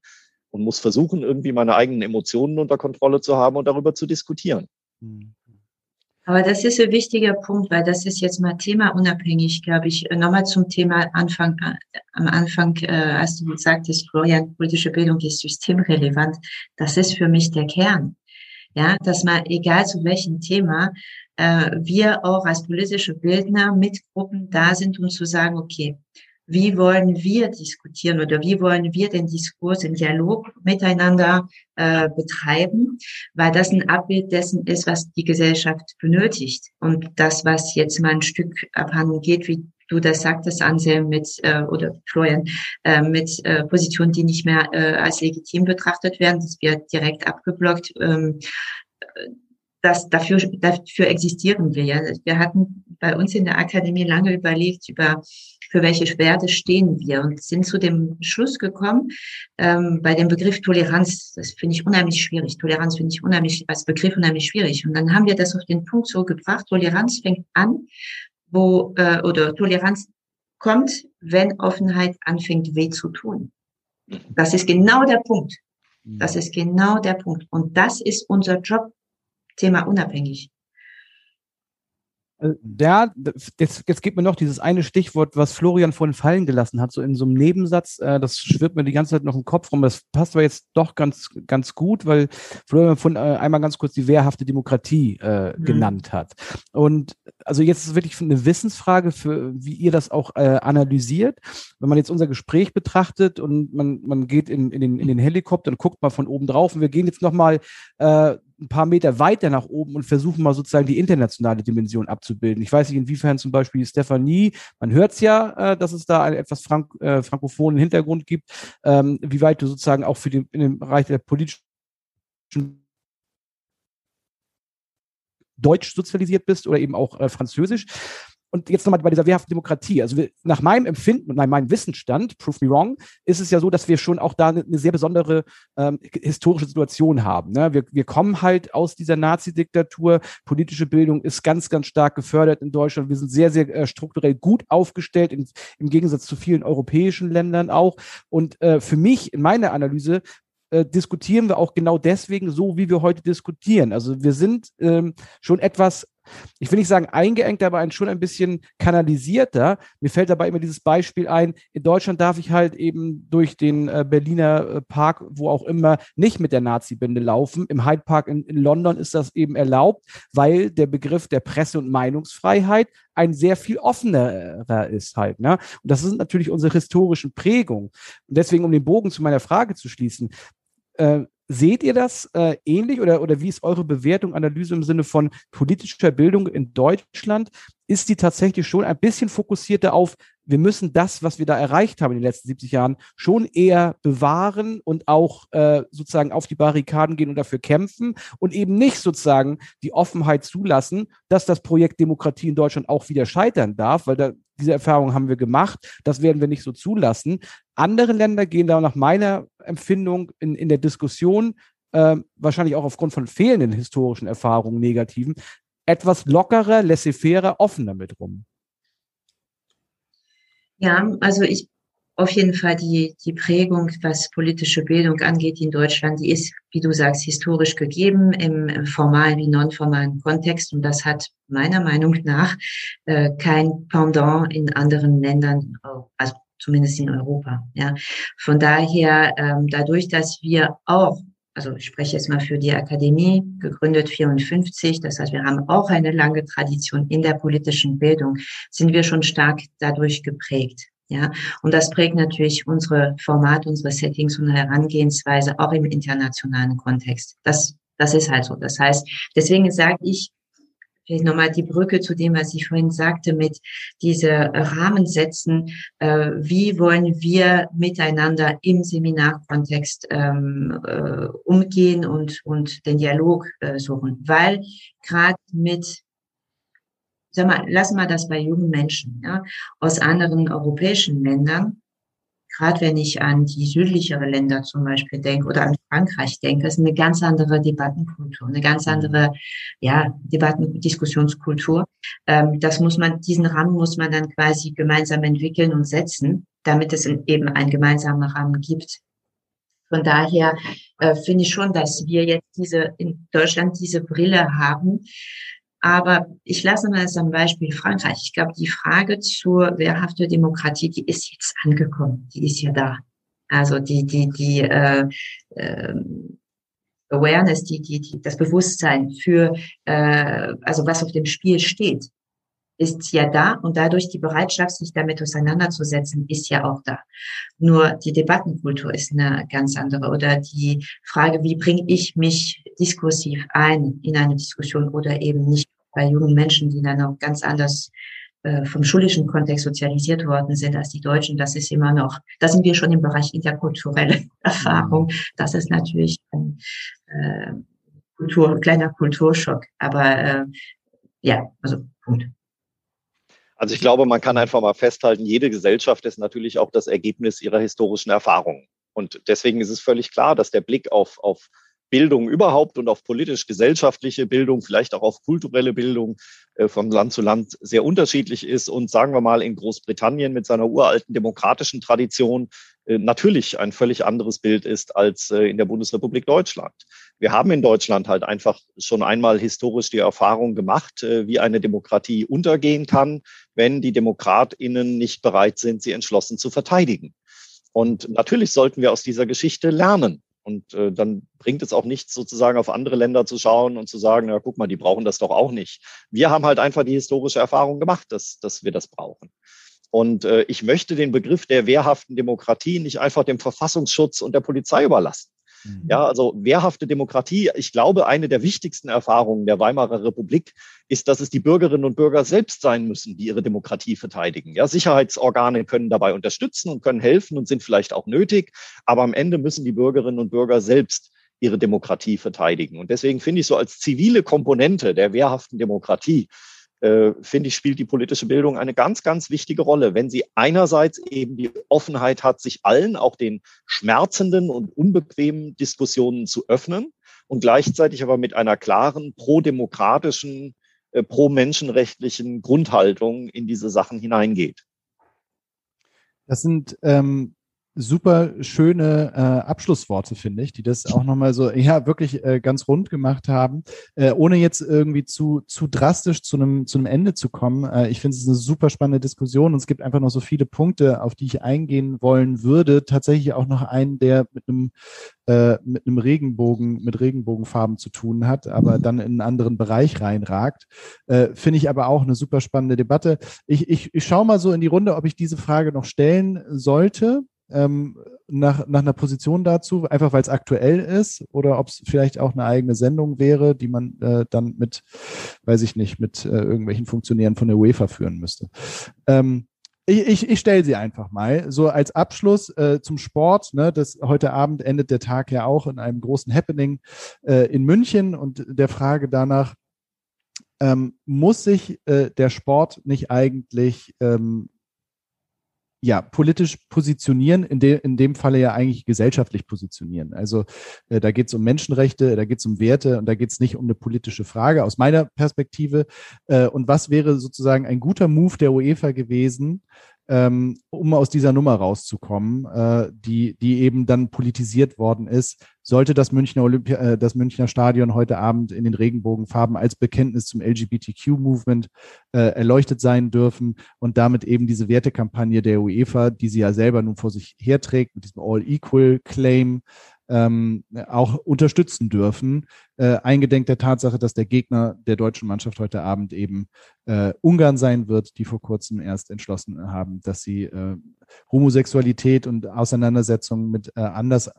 und muss versuchen, irgendwie meine eigenen Emotionen unter Kontrolle zu haben und darüber zu diskutieren. Hm. Aber das ist ein wichtiger Punkt, weil das ist jetzt mal Thema unabhängig, glaube ich. Nochmal zum Thema Anfang, äh, am Anfang, äh, als du sagtest, Florian, politische Bildung ist systemrelevant. Das ist für mich der Kern. Ja, dass man, egal zu welchem Thema, äh, wir auch als politische Bildner mit Gruppen da sind, um zu sagen, okay, wie wollen wir diskutieren oder wie wollen wir den Diskurs, den Dialog miteinander äh, betreiben, weil das ein Abbild dessen ist, was die Gesellschaft benötigt. Und das, was jetzt mal ein Stück abhanden geht, wie du das sagtest, Anselm, mit, äh, oder Florian, äh, mit äh, Positionen, die nicht mehr äh, als legitim betrachtet werden, das wird direkt abgeblockt. Ähm, das, dafür, dafür existieren wir ja. Wir hatten bei uns in der Akademie lange überlegt über, für welche Werte stehen wir und sind zu dem Schluss gekommen, ähm, bei dem Begriff Toleranz, das finde ich unheimlich schwierig. Toleranz finde ich unheimlich, als Begriff unheimlich schwierig. Und dann haben wir das auf den Punkt so gebracht, Toleranz fängt an, wo, äh, oder Toleranz kommt, wenn Offenheit anfängt, weh zu tun. Das ist genau der Punkt. Das ist genau der Punkt. Und das ist unser Job, Thema unabhängig. Äh, ja, jetzt, jetzt gibt mir noch dieses eine Stichwort, was Florian vorhin fallen gelassen hat, so in so einem Nebensatz. Äh, das schwirrt mir die ganze Zeit noch im Kopf rum. Das passt aber jetzt doch ganz, ganz gut, weil Florian von äh, einmal ganz kurz die wehrhafte Demokratie äh, mhm. genannt hat. Und also jetzt ist wirklich eine Wissensfrage, für wie ihr das auch äh, analysiert. Wenn man jetzt unser Gespräch betrachtet und man, man geht in, in, den, in den Helikopter und guckt mal von oben drauf und wir gehen jetzt nochmal äh, ein paar Meter weiter nach oben und versuchen mal sozusagen die internationale Dimension abzubilden. Ich weiß nicht, inwiefern zum Beispiel Stefanie, man hört es ja, äh, dass es da einen etwas frank, äh, frankophonen Hintergrund gibt, ähm, wie weit du sozusagen auch für den, in dem Bereich der politischen Deutsch sozialisiert bist oder eben auch äh, Französisch. Und jetzt nochmal bei dieser wehrhaften Demokratie. Also wir, nach meinem Empfinden und nach meinem Wissensstand, prove me wrong, ist es ja so, dass wir schon auch da eine, eine sehr besondere ähm, historische Situation haben. Ne? Wir, wir kommen halt aus dieser Nazi-Diktatur. Politische Bildung ist ganz, ganz stark gefördert in Deutschland. Wir sind sehr, sehr äh, strukturell gut aufgestellt, in, im Gegensatz zu vielen europäischen Ländern auch. Und äh, für mich, in meiner Analyse, äh, diskutieren wir auch genau deswegen so, wie wir heute diskutieren. Also wir sind ähm, schon etwas ich will nicht sagen eingeengt, aber schon ein bisschen kanalisierter. Mir fällt dabei immer dieses Beispiel ein, in Deutschland darf ich halt eben durch den äh, Berliner äh, Park, wo auch immer, nicht mit der Nazi-Binde laufen. Im Hyde Park in, in London ist das eben erlaubt, weil der Begriff der Presse- und Meinungsfreiheit ein sehr viel offenerer ist halt. Ne? Und das sind natürlich unsere historischen Prägungen. Und deswegen, um den Bogen zu meiner Frage zu schließen, äh, Seht ihr das äh, ähnlich oder, oder wie ist eure Bewertung, Analyse im Sinne von politischer Bildung in Deutschland? Ist die tatsächlich schon ein bisschen fokussierter auf, wir müssen das, was wir da erreicht haben in den letzten 70 Jahren, schon eher bewahren und auch äh, sozusagen auf die Barrikaden gehen und dafür kämpfen und eben nicht sozusagen die Offenheit zulassen, dass das Projekt Demokratie in Deutschland auch wieder scheitern darf, weil da diese Erfahrung haben wir gemacht. Das werden wir nicht so zulassen. Andere Länder gehen da nach meiner Empfindung in, in der Diskussion, äh, wahrscheinlich auch aufgrund von fehlenden historischen Erfahrungen, negativen, etwas lockerer, laissez-faire, offener mit rum. Ja, also ich auf jeden Fall die, die Prägung, was politische Bildung angeht in Deutschland, die ist, wie du sagst, historisch gegeben im formalen wie nonformalen Kontext. Und das hat meiner Meinung nach äh, kein Pendant in anderen Ländern, also zumindest in Europa. Ja, von daher, ähm, dadurch, dass wir auch also ich spreche jetzt mal für die Akademie, gegründet 54. Das heißt, wir haben auch eine lange Tradition in der politischen Bildung, sind wir schon stark dadurch geprägt. Ja, und das prägt natürlich unsere Format, unsere Settings und Herangehensweise auch im internationalen Kontext. Das, das ist halt so. Das heißt, deswegen sage ich, vielleicht nochmal die Brücke zu dem, was ich vorhin sagte, mit diese Rahmen setzen. Äh, wie wollen wir miteinander im Seminarkontext ähm, äh, umgehen und, und den Dialog äh, suchen? Weil gerade mit sag mal, lassen wir das bei jungen Menschen, ja, aus anderen europäischen Ländern, gerade wenn ich an die südlichere Länder zum Beispiel denke oder an Frankreich denke, ist eine ganz andere Debattenkultur, eine ganz andere, ja, Debatten, Diskussionskultur. Ähm, das muss man, diesen Rahmen muss man dann quasi gemeinsam entwickeln und setzen, damit es eben einen gemeinsamen Rahmen gibt. Von daher äh, finde ich schon, dass wir jetzt diese in Deutschland diese Brille haben, aber ich lasse mal das am Beispiel Frankreich. Ich glaube, die Frage zur wehrhaften Demokratie, die ist jetzt angekommen. Die ist ja da. Also die, die, die äh, äh, Awareness, die, die, die, das Bewusstsein für, äh, also was auf dem Spiel steht, ist ja da und dadurch die Bereitschaft, sich damit auseinanderzusetzen, ist ja auch da. Nur die Debattenkultur ist eine ganz andere oder die Frage, wie bringe ich mich diskursiv ein in eine Diskussion oder eben nicht bei jungen Menschen, die dann auch ganz anders äh, vom schulischen Kontext sozialisiert worden sind als die Deutschen, das ist immer noch, da sind wir schon im Bereich interkulturelle Erfahrung. Das ist natürlich ein äh, Kultur, kleiner Kulturschock. Aber äh, ja, also Punkt. Also ich glaube, man kann einfach mal festhalten, jede Gesellschaft ist natürlich auch das Ergebnis ihrer historischen Erfahrungen. Und deswegen ist es völlig klar, dass der Blick auf, auf Bildung überhaupt und auf politisch-gesellschaftliche Bildung, vielleicht auch auf kulturelle Bildung äh, von Land zu Land sehr unterschiedlich ist. Und sagen wir mal, in Großbritannien mit seiner uralten demokratischen Tradition äh, natürlich ein völlig anderes Bild ist als äh, in der Bundesrepublik Deutschland. Wir haben in Deutschland halt einfach schon einmal historisch die Erfahrung gemacht, wie eine Demokratie untergehen kann, wenn die Demokratinnen nicht bereit sind, sie entschlossen zu verteidigen. Und natürlich sollten wir aus dieser Geschichte lernen. Und äh, dann bringt es auch nichts, sozusagen auf andere Länder zu schauen und zu sagen, na guck mal, die brauchen das doch auch nicht. Wir haben halt einfach die historische Erfahrung gemacht, dass, dass wir das brauchen. Und äh, ich möchte den Begriff der wehrhaften Demokratie nicht einfach dem Verfassungsschutz und der Polizei überlassen. Mhm. Ja, also wehrhafte Demokratie, ich glaube, eine der wichtigsten Erfahrungen der Weimarer Republik ist, dass es die Bürgerinnen und Bürger selbst sein müssen, die ihre Demokratie verteidigen. Ja, Sicherheitsorgane können dabei unterstützen und können helfen und sind vielleicht auch nötig, aber am Ende müssen die Bürgerinnen und Bürger selbst ihre Demokratie verteidigen. Und deswegen finde ich so als zivile Komponente der wehrhaften Demokratie äh, finde ich, spielt die politische Bildung eine ganz, ganz wichtige Rolle, wenn sie einerseits eben die Offenheit hat, sich allen, auch den schmerzenden und unbequemen Diskussionen zu öffnen und gleichzeitig aber mit einer klaren pro-demokratischen, äh, pro-menschenrechtlichen Grundhaltung in diese Sachen hineingeht. Das sind ähm, super schöne äh, Abschlussworte, finde ich, die das auch nochmal so, ja, wirklich äh, ganz rund gemacht haben, äh, ohne jetzt irgendwie zu, zu drastisch zu einem, zu einem Ende zu kommen. Äh, ich finde es eine super spannende Diskussion und es gibt einfach noch so viele Punkte, auf die ich eingehen wollen würde. Tatsächlich auch noch einen, der mit einem, äh, mit einem Regenbogen, mit Regenbogenfarben zu tun hat, aber dann in einen anderen Bereich reinragt. Äh, finde ich aber auch eine super spannende Debatte. Ich, ich, ich schaue mal so in die Runde, ob ich diese Frage noch stellen sollte ähm, nach, nach einer Position dazu, einfach weil es aktuell ist oder ob es vielleicht auch eine eigene Sendung wäre, die man äh, dann mit, weiß ich nicht, mit äh, irgendwelchen Funktionären von der UEFA führen müsste. Ähm, ich, ich, ich stelle sie einfach mal. So als Abschluss äh, zum Sport. Ne, das, heute Abend endet der Tag ja auch in einem großen Happening äh, in München und der Frage danach, ähm, muss sich äh, der Sport nicht eigentlich ähm, ja, politisch positionieren, in, de, in dem Falle ja eigentlich gesellschaftlich positionieren. Also äh, da geht es um Menschenrechte, da geht es um Werte und da geht es nicht um eine politische Frage aus meiner Perspektive. Äh, und was wäre sozusagen ein guter Move der UEFA gewesen, ähm, um aus dieser Nummer rauszukommen, äh, die, die eben dann politisiert worden ist, sollte das Münchner, Olympia, äh, das Münchner Stadion heute Abend in den Regenbogenfarben als Bekenntnis zum LGBTQ-Movement äh, erleuchtet sein dürfen und damit eben diese Wertekampagne der UEFA, die sie ja selber nun vor sich herträgt, mit diesem All-Equal-Claim, ähm, auch unterstützen dürfen, äh, eingedenk der Tatsache, dass der Gegner der deutschen Mannschaft heute Abend eben äh, Ungarn sein wird, die vor kurzem erst entschlossen haben, dass sie äh, Homosexualität und Auseinandersetzungen mit äh, anders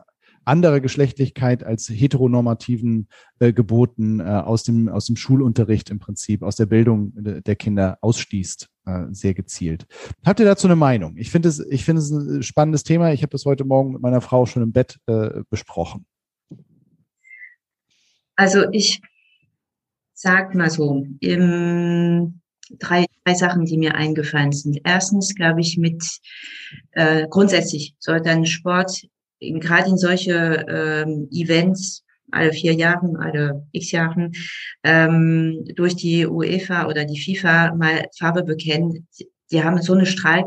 anderer Geschlechtlichkeit als heteronormativen äh, Geboten äh, aus, dem, aus dem Schulunterricht im Prinzip, aus der Bildung der Kinder ausschließt, äh, sehr gezielt. Habt ihr dazu eine Meinung? Ich finde es, ich es ein spannendes Thema. Ich habe das heute Morgen mit meiner Frau schon im Bett äh, besprochen. Also ich sag mal so, im, drei, drei Sachen, die mir eingefallen sind. Erstens, glaube ich, mit äh, grundsätzlich sollte ein Sport gerade in solche ähm, Events alle vier Jahren, alle x Jahren ähm, durch die UEFA oder die FIFA mal Farbe bekennen. Die haben so eine Strahl,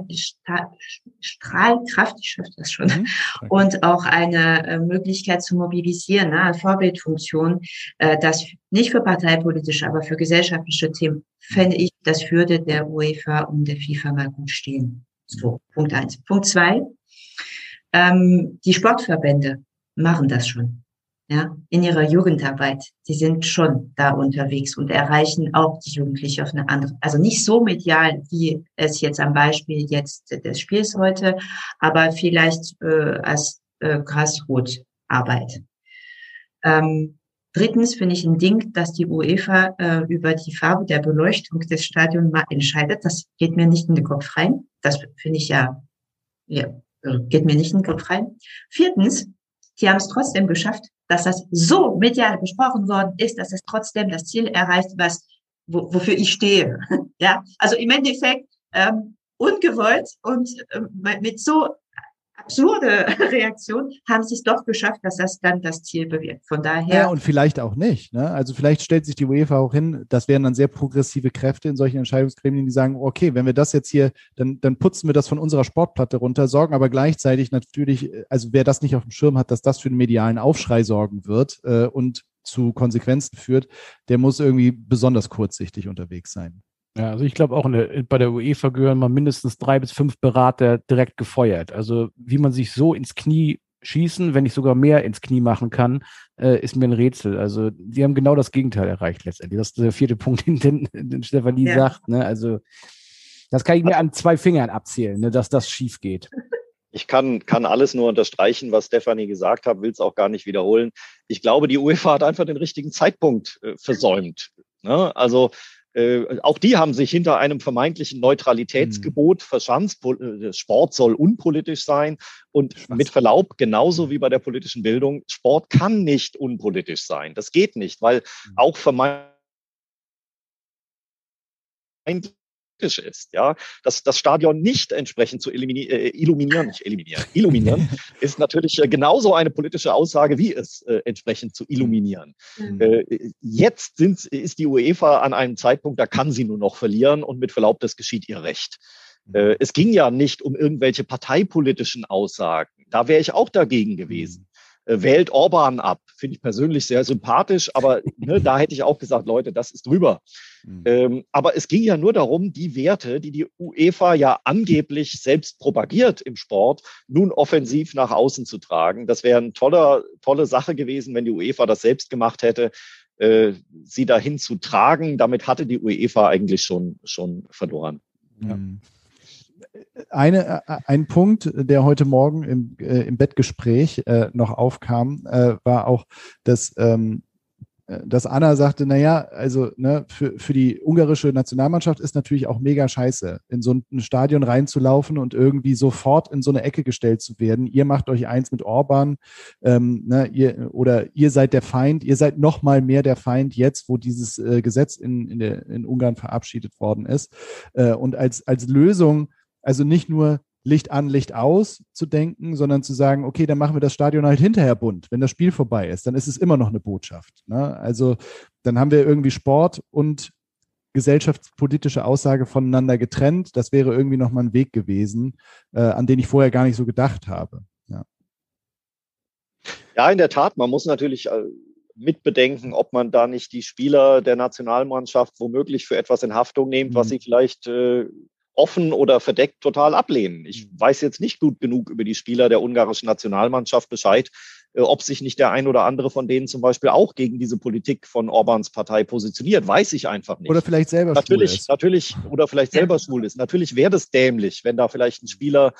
Strahlkraft, ich schaffe das schon, mhm. und auch eine äh, Möglichkeit zu mobilisieren, ne, Vorbildfunktion, äh, das nicht für parteipolitische, aber für gesellschaftliche Themen, fände ich, das würde der UEFA und der FIFA mal gut stehen. So, Punkt eins. Punkt zwei, ähm, die Sportverbände machen das schon. Ja, in ihrer Jugendarbeit. Die sind schon da unterwegs und erreichen auch die Jugendlichen auf eine andere, also nicht so medial, wie es jetzt am Beispiel jetzt des Spiels heute, aber vielleicht äh, als äh, Grassroot-Arbeit. Ähm, drittens finde ich ein Ding, dass die UEFA äh, über die Farbe der Beleuchtung des Stadions mal entscheidet. Das geht mir nicht in den Kopf rein. Das finde ich ja, ja geht mir nicht in den Kopf rein. Viertens, die haben es trotzdem geschafft, dass das so medial besprochen worden ist, dass es trotzdem das Ziel erreicht, was wo, wofür ich stehe. ja, also im Endeffekt ähm, ungewollt und äh, mit so absurde Reaktion, haben sie es doch geschafft, dass das dann das Ziel bewirkt. Von daher. Ja, und vielleicht auch nicht. Ne? Also vielleicht stellt sich die UEFA auch hin, das wären dann sehr progressive Kräfte in solchen Entscheidungsgremien, die sagen, okay, wenn wir das jetzt hier, dann, dann putzen wir das von unserer Sportplatte runter, sorgen aber gleichzeitig natürlich, also wer das nicht auf dem Schirm hat, dass das für einen medialen Aufschrei sorgen wird äh, und zu Konsequenzen führt, der muss irgendwie besonders kurzsichtig unterwegs sein. Ja, also ich glaube auch der, bei der UEFA gehören mal mindestens drei bis fünf Berater direkt gefeuert. Also wie man sich so ins Knie schießen, wenn ich sogar mehr ins Knie machen kann, äh, ist mir ein Rätsel. Also die haben genau das Gegenteil erreicht letztendlich. Das ist der vierte Punkt, den, den Stefanie ja. sagt. Ne? Also das kann ich mir an zwei Fingern abzählen, ne, dass das schief geht. Ich kann, kann alles nur unterstreichen, was Stefanie gesagt hat, will es auch gar nicht wiederholen. Ich glaube, die UEFA hat einfach den richtigen Zeitpunkt äh, versäumt. Ne? Also äh, auch die haben sich hinter einem vermeintlichen Neutralitätsgebot mhm. verschanzt. Äh, Sport soll unpolitisch sein. Und Spaß. mit Verlaub, genauso wie bei der politischen Bildung, Sport kann nicht unpolitisch sein. Das geht nicht, weil mhm. auch vermeintlich ist, ja, dass das Stadion nicht entsprechend zu elimini äh, illuminieren, nicht eliminieren, illuminieren, ist natürlich äh, genauso eine politische Aussage, wie es äh, entsprechend zu illuminieren. Mhm. Äh, jetzt sind, ist die UEFA an einem Zeitpunkt, da kann sie nur noch verlieren und mit Verlaub, das geschieht ihr Recht. Mhm. Äh, es ging ja nicht um irgendwelche parteipolitischen Aussagen. Da wäre ich auch dagegen gewesen. Äh, wählt Orban ab. Finde ich persönlich sehr sympathisch, aber ne, da hätte ich auch gesagt, Leute, das ist drüber. Mhm. Ähm, aber es ging ja nur darum, die Werte, die die UEFA ja angeblich selbst propagiert im Sport, nun offensiv nach außen zu tragen. Das wäre eine tolle, tolle Sache gewesen, wenn die UEFA das selbst gemacht hätte, äh, sie dahin zu tragen. Damit hatte die UEFA eigentlich schon, schon verloren. Ja. Mhm eine, äh, ein Punkt, der heute Morgen im, äh, im Bettgespräch äh, noch aufkam, äh, war auch, dass, ähm, äh, dass Anna sagte, naja, also ne, für, für die ungarische Nationalmannschaft ist natürlich auch mega scheiße, in so ein Stadion reinzulaufen und irgendwie sofort in so eine Ecke gestellt zu werden. Ihr macht euch eins mit Orban ähm, ne, ihr, oder ihr seid der Feind, ihr seid noch mal mehr der Feind jetzt, wo dieses äh, Gesetz in, in, der, in Ungarn verabschiedet worden ist. Äh, und als, als Lösung also nicht nur Licht an, Licht aus zu denken, sondern zu sagen, okay, dann machen wir das Stadion halt hinterher bunt. Wenn das Spiel vorbei ist, dann ist es immer noch eine Botschaft. Ne? Also dann haben wir irgendwie Sport und gesellschaftspolitische Aussage voneinander getrennt. Das wäre irgendwie nochmal ein Weg gewesen, äh, an den ich vorher gar nicht so gedacht habe. Ja. ja, in der Tat. Man muss natürlich äh, mitbedenken, ob man da nicht die Spieler der Nationalmannschaft womöglich für etwas in Haftung nimmt, mhm. was sie vielleicht äh, offen oder verdeckt total ablehnen. Ich mhm. weiß jetzt nicht gut genug über die Spieler der ungarischen Nationalmannschaft Bescheid, äh, ob sich nicht der ein oder andere von denen zum Beispiel auch gegen diese Politik von Orbans Partei positioniert, weiß ich einfach nicht. Oder vielleicht selber natürlich, schwul ist. Natürlich, oder vielleicht selber schwul ist. Natürlich wäre das dämlich, wenn da vielleicht ein Spieler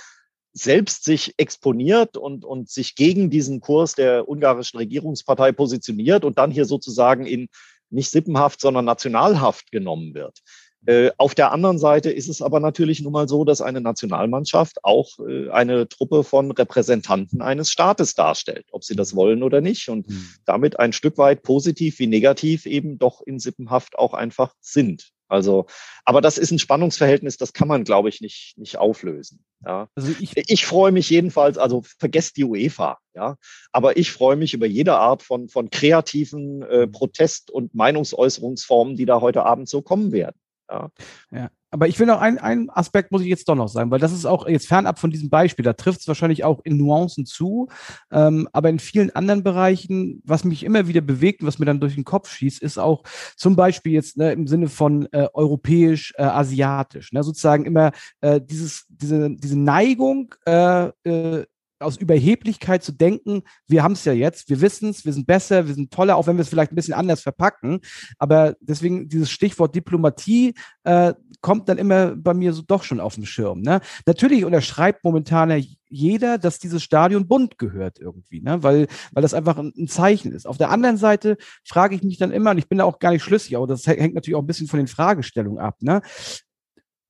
selbst sich exponiert und, und sich gegen diesen Kurs der ungarischen Regierungspartei positioniert und dann hier sozusagen in nicht Sippenhaft, sondern Nationalhaft genommen wird. Äh, auf der anderen Seite ist es aber natürlich nun mal so, dass eine Nationalmannschaft auch äh, eine Truppe von Repräsentanten eines Staates darstellt, ob sie das wollen oder nicht und mhm. damit ein Stück weit positiv wie negativ eben doch in Sippenhaft auch einfach sind. Also, aber das ist ein Spannungsverhältnis, das kann man, glaube ich, nicht, nicht auflösen. Ja. Also ich, ich freue mich jedenfalls, also vergesst die UEFA, ja. Aber ich freue mich über jede Art von, von kreativen äh, mhm. Protest- und Meinungsäußerungsformen, die da heute Abend so kommen werden. Ja. ja. Aber ich will noch einen, einen Aspekt muss ich jetzt doch noch sagen, weil das ist auch jetzt fernab von diesem Beispiel. Da trifft es wahrscheinlich auch in Nuancen zu. Ähm, aber in vielen anderen Bereichen, was mich immer wieder bewegt und was mir dann durch den Kopf schießt, ist auch zum Beispiel jetzt ne, im Sinne von äh, europäisch, äh, asiatisch. Ne, sozusagen immer äh, dieses, diese, diese Neigung, äh, äh, aus Überheblichkeit zu denken, wir haben es ja jetzt, wir wissen es, wir sind besser, wir sind toller, auch wenn wir es vielleicht ein bisschen anders verpacken. Aber deswegen dieses Stichwort Diplomatie äh, kommt dann immer bei mir so doch schon auf den Schirm. Ne? Natürlich unterschreibt momentan jeder, dass dieses Stadion bunt gehört irgendwie, ne? weil, weil das einfach ein, ein Zeichen ist. Auf der anderen Seite frage ich mich dann immer, und ich bin da auch gar nicht schlüssig, aber das hängt natürlich auch ein bisschen von den Fragestellungen ab, ne?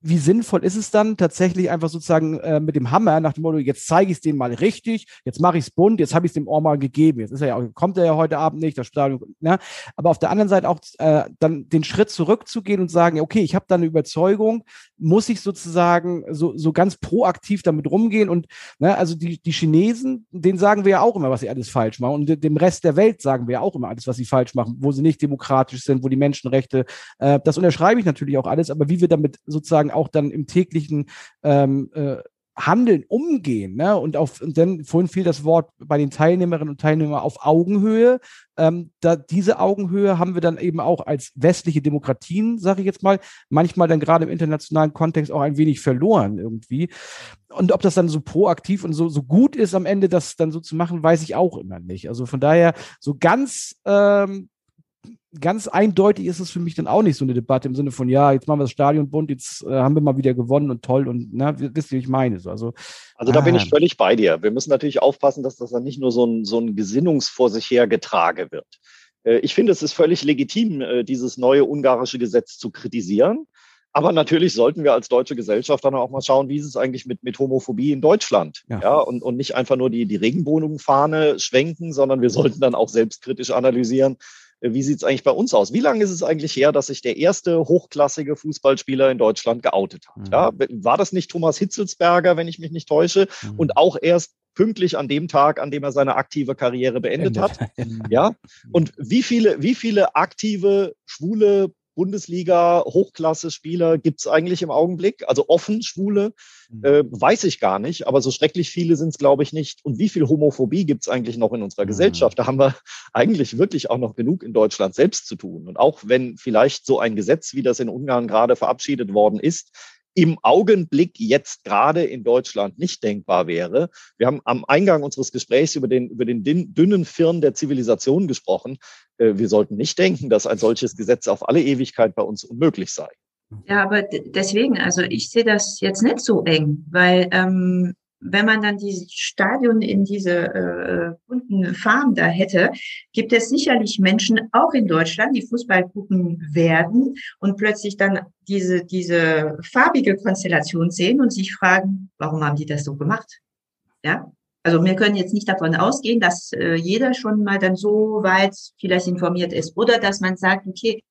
Wie sinnvoll ist es dann tatsächlich einfach sozusagen äh, mit dem Hammer nach dem Motto, jetzt zeige ich es denen mal richtig, jetzt mache ich es bunt, jetzt habe ich es dem Ohr mal gegeben. Jetzt ist er ja, kommt er ja heute Abend nicht, das Stadion, ne? Aber auf der anderen Seite auch äh, dann den Schritt zurückzugehen und sagen, okay, ich habe da eine Überzeugung, muss ich sozusagen so, so ganz proaktiv damit rumgehen und ne, also die, die Chinesen, denen sagen wir ja auch immer, was sie alles falsch machen und dem Rest der Welt sagen wir ja auch immer alles, was sie falsch machen, wo sie nicht demokratisch sind, wo die Menschenrechte, äh, das unterschreibe ich natürlich auch alles, aber wie wir damit sozusagen auch dann im täglichen ähm, äh, Handeln umgehen. Ne? Und, auf, und dann vorhin fiel das Wort bei den Teilnehmerinnen und Teilnehmern auf Augenhöhe. Ähm, da, diese Augenhöhe haben wir dann eben auch als westliche Demokratien, sage ich jetzt mal, manchmal dann gerade im internationalen Kontext auch ein wenig verloren irgendwie. Und ob das dann so proaktiv und so, so gut ist am Ende, das dann so zu machen, weiß ich auch immer nicht. Also von daher so ganz ähm, ganz eindeutig ist es für mich dann auch nicht so eine Debatte im Sinne von, ja, jetzt machen wir das Stadion bunt, jetzt äh, haben wir mal wieder gewonnen und toll und na, wisst ihr, wie ich meine. So, also, also da ah. bin ich völlig bei dir. Wir müssen natürlich aufpassen, dass das dann nicht nur so ein, so ein Gesinnungs vor sich her getragen wird. Äh, ich finde, es ist völlig legitim, äh, dieses neue ungarische Gesetz zu kritisieren. Aber natürlich sollten wir als deutsche Gesellschaft dann auch mal schauen, wie ist es eigentlich mit, mit Homophobie in Deutschland? Ja. ja und, und nicht einfach nur die, die Regenbogenfahne schwenken, sondern wir sollten dann auch selbstkritisch analysieren, wie sieht es eigentlich bei uns aus? Wie lange ist es eigentlich her, dass sich der erste hochklassige Fußballspieler in Deutschland geoutet hat? Mhm. Ja, war das nicht Thomas Hitzelsberger, wenn ich mich nicht täusche? Mhm. Und auch erst pünktlich an dem Tag, an dem er seine aktive Karriere beendet hat. Ja. Und wie viele, wie viele aktive schwule Bundesliga Hochklasse-Spieler gibt es eigentlich im Augenblick? Also offen Schwule, mhm. äh, weiß ich gar nicht, aber so schrecklich viele sind es, glaube ich, nicht. Und wie viel Homophobie gibt es eigentlich noch in unserer mhm. Gesellschaft? Da haben wir eigentlich wirklich auch noch genug in Deutschland selbst zu tun. Und auch wenn vielleicht so ein Gesetz, wie das in Ungarn gerade verabschiedet worden ist, im Augenblick jetzt gerade in Deutschland nicht denkbar wäre. Wir haben am Eingang unseres Gesprächs über den, über den dünnen Firn der Zivilisation gesprochen. Äh, wir sollten nicht denken, dass ein solches Gesetz auf alle Ewigkeit bei uns unmöglich sei. Ja, aber deswegen, also ich sehe das jetzt nicht so eng, weil ähm, wenn man dann dieses Stadion in diese äh, bunten Farben da hätte, gibt es sicherlich Menschen auch in Deutschland, die Fußball gucken werden und plötzlich dann diese, diese farbige Konstellation sehen und sich fragen, warum haben die das so gemacht? Ja, also wir können jetzt nicht davon ausgehen, dass äh, jeder schon mal dann so weit vielleicht informiert ist oder dass man sagt, okay,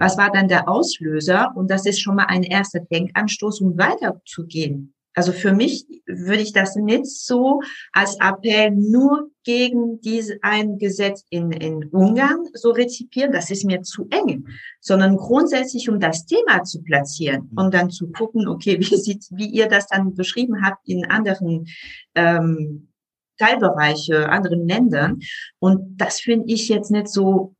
was war dann der Auslöser? Und das ist schon mal ein erster Denkanstoß, um weiterzugehen. Also für mich würde ich das nicht so als Appell nur gegen diese ein Gesetz in, in Ungarn so rezipieren, das ist mir zu eng, sondern grundsätzlich um das Thema zu platzieren und dann zu gucken, okay, wie sieht, wie ihr das dann beschrieben habt in anderen ähm, Teilbereiche, anderen Ländern. Und das finde ich jetzt nicht so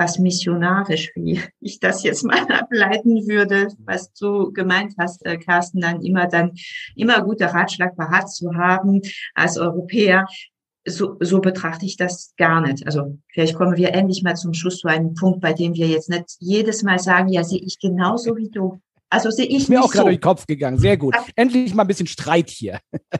fast missionarisch, wie ich das jetzt mal ableiten würde, was du gemeint hast, äh, Carsten, dann immer dann immer guter Ratschlag parat zu haben als Europäer. So, so betrachte ich das gar nicht. Also vielleicht kommen wir endlich mal zum Schluss zu einem Punkt, bei dem wir jetzt nicht jedes Mal sagen, ja, sehe ich genauso wie du. Also sehe ich Ist mir auch gerade so. durch den Kopf gegangen. Sehr gut. Endlich mal ein bisschen Streit hier.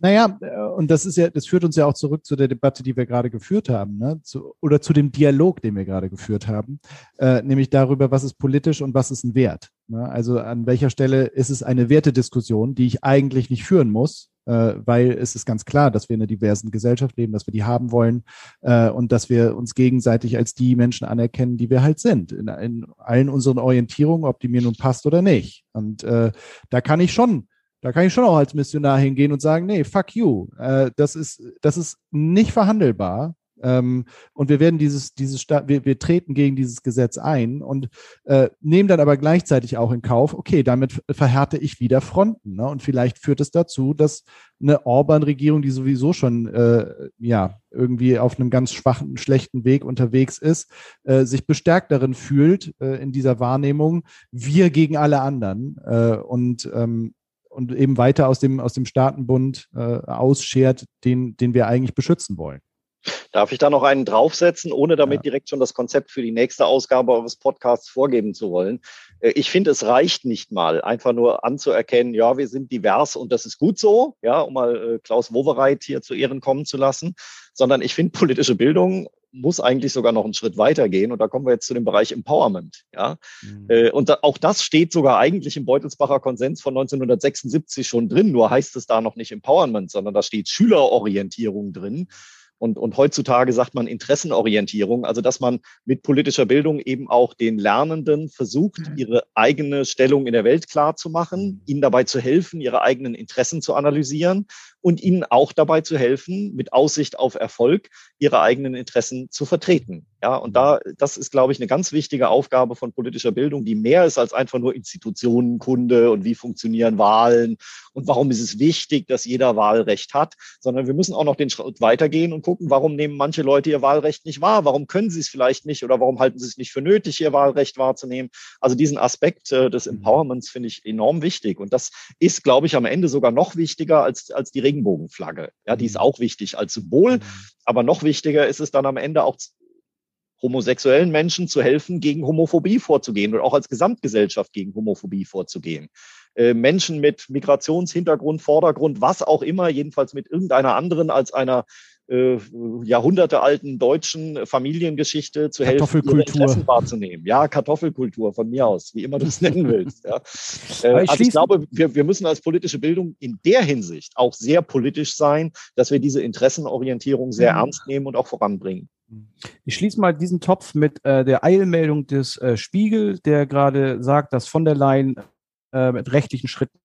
Naja, äh, und das ist ja, das führt uns ja auch zurück zu der Debatte, die wir gerade geführt haben, ne? zu, oder zu dem Dialog, den wir gerade geführt haben, äh, nämlich darüber, was ist politisch und was ist ein Wert. Ne? Also an welcher Stelle ist es eine Wertediskussion, die ich eigentlich nicht führen muss, weil es ist ganz klar, dass wir in einer diversen Gesellschaft leben, dass wir die haben wollen äh, und dass wir uns gegenseitig als die Menschen anerkennen, die wir halt sind, in, in allen unseren Orientierungen, ob die mir nun passt oder nicht. Und äh, da kann ich schon da kann ich schon auch als Missionar hingehen und sagen, nee, fuck you. Äh, das ist, das ist nicht verhandelbar. Ähm, und wir werden dieses, dieses, wir, wir treten gegen dieses Gesetz ein und äh, nehmen dann aber gleichzeitig auch in Kauf, okay, damit verhärte ich wieder Fronten. Ne? Und vielleicht führt es dazu, dass eine Orban-Regierung, die sowieso schon äh, ja irgendwie auf einem ganz schwachen, schlechten Weg unterwegs ist, äh, sich bestärkt darin fühlt äh, in dieser Wahrnehmung, wir gegen alle anderen. Äh, und ähm, und eben weiter aus dem, aus dem Staatenbund äh, ausschert, den, den wir eigentlich beschützen wollen. Darf ich da noch einen draufsetzen, ohne damit ja. direkt schon das Konzept für die nächste Ausgabe eures Podcasts vorgeben zu wollen? Äh, ich finde, es reicht nicht mal, einfach nur anzuerkennen, ja, wir sind divers und das ist gut so, ja, um mal äh, Klaus Wowereit hier zu Ehren kommen zu lassen, sondern ich finde, politische Bildung muss eigentlich sogar noch einen Schritt weiter gehen. Und da kommen wir jetzt zu dem Bereich Empowerment. Ja? Mhm. Äh, und da, auch das steht sogar eigentlich im Beutelsbacher Konsens von 1976 schon drin. Nur heißt es da noch nicht Empowerment, sondern da steht Schülerorientierung drin. Und, und heutzutage sagt man Interessenorientierung, also dass man mit politischer Bildung eben auch den Lernenden versucht, mhm. ihre eigene Stellung in der Welt klar zu machen, ihnen dabei zu helfen, ihre eigenen Interessen zu analysieren und ihnen auch dabei zu helfen, mit Aussicht auf Erfolg ihre eigenen Interessen zu vertreten. Ja, und da, das ist, glaube ich, eine ganz wichtige Aufgabe von politischer Bildung, die mehr ist als einfach nur Institutionenkunde und wie funktionieren Wahlen und warum ist es wichtig, dass jeder Wahlrecht hat, sondern wir müssen auch noch den Schritt weitergehen und gucken, warum nehmen manche Leute ihr Wahlrecht nicht wahr? Warum können sie es vielleicht nicht oder warum halten sie es nicht für nötig, ihr Wahlrecht wahrzunehmen? Also diesen Aspekt äh, des mhm. Empowerments finde ich enorm wichtig. Und das ist, glaube ich, am Ende sogar noch wichtiger als, als die Regenbogenflagge. Ja, die ist mhm. auch wichtig als Symbol. Mhm. Aber noch wichtiger ist es dann am Ende auch homosexuellen Menschen zu helfen, gegen Homophobie vorzugehen und auch als Gesamtgesellschaft gegen Homophobie vorzugehen. Äh, Menschen mit Migrationshintergrund, Vordergrund, was auch immer, jedenfalls mit irgendeiner anderen als einer äh, jahrhundertealten deutschen Familiengeschichte zu helfen, ihre Interessen wahrzunehmen. Ja, Kartoffelkultur von mir aus, wie immer du es nennen willst. Ja. Äh, also ich glaube, wir, wir müssen als politische Bildung in der Hinsicht auch sehr politisch sein, dass wir diese Interessenorientierung sehr mhm. ernst nehmen und auch voranbringen. Ich schließe mal diesen Topf mit äh, der Eilmeldung des äh, Spiegel, der gerade sagt, dass von der Leyen äh, mit rechtlichen Schritten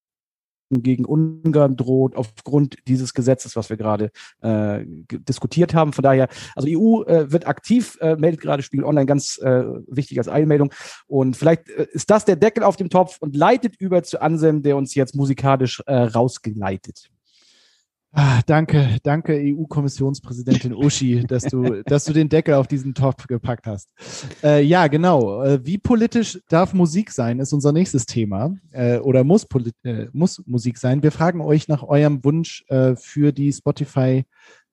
gegen Ungarn droht aufgrund dieses Gesetzes, was wir gerade äh, diskutiert haben. Von daher, also EU äh, wird aktiv, äh, meldet gerade Spiegel Online ganz äh, wichtig als Eilmeldung. Und vielleicht äh, ist das der Deckel auf dem Topf und leitet über zu Anselm, der uns jetzt musikalisch äh, rausgeleitet. Ah, danke, danke EU-Kommissionspräsidentin Uschi, dass du, dass du den Deckel auf diesen Topf gepackt hast. Äh, ja, genau. Äh, wie politisch darf Musik sein, ist unser nächstes Thema äh, oder muss, äh, muss Musik sein. Wir fragen euch nach eurem Wunsch äh, für die Spotify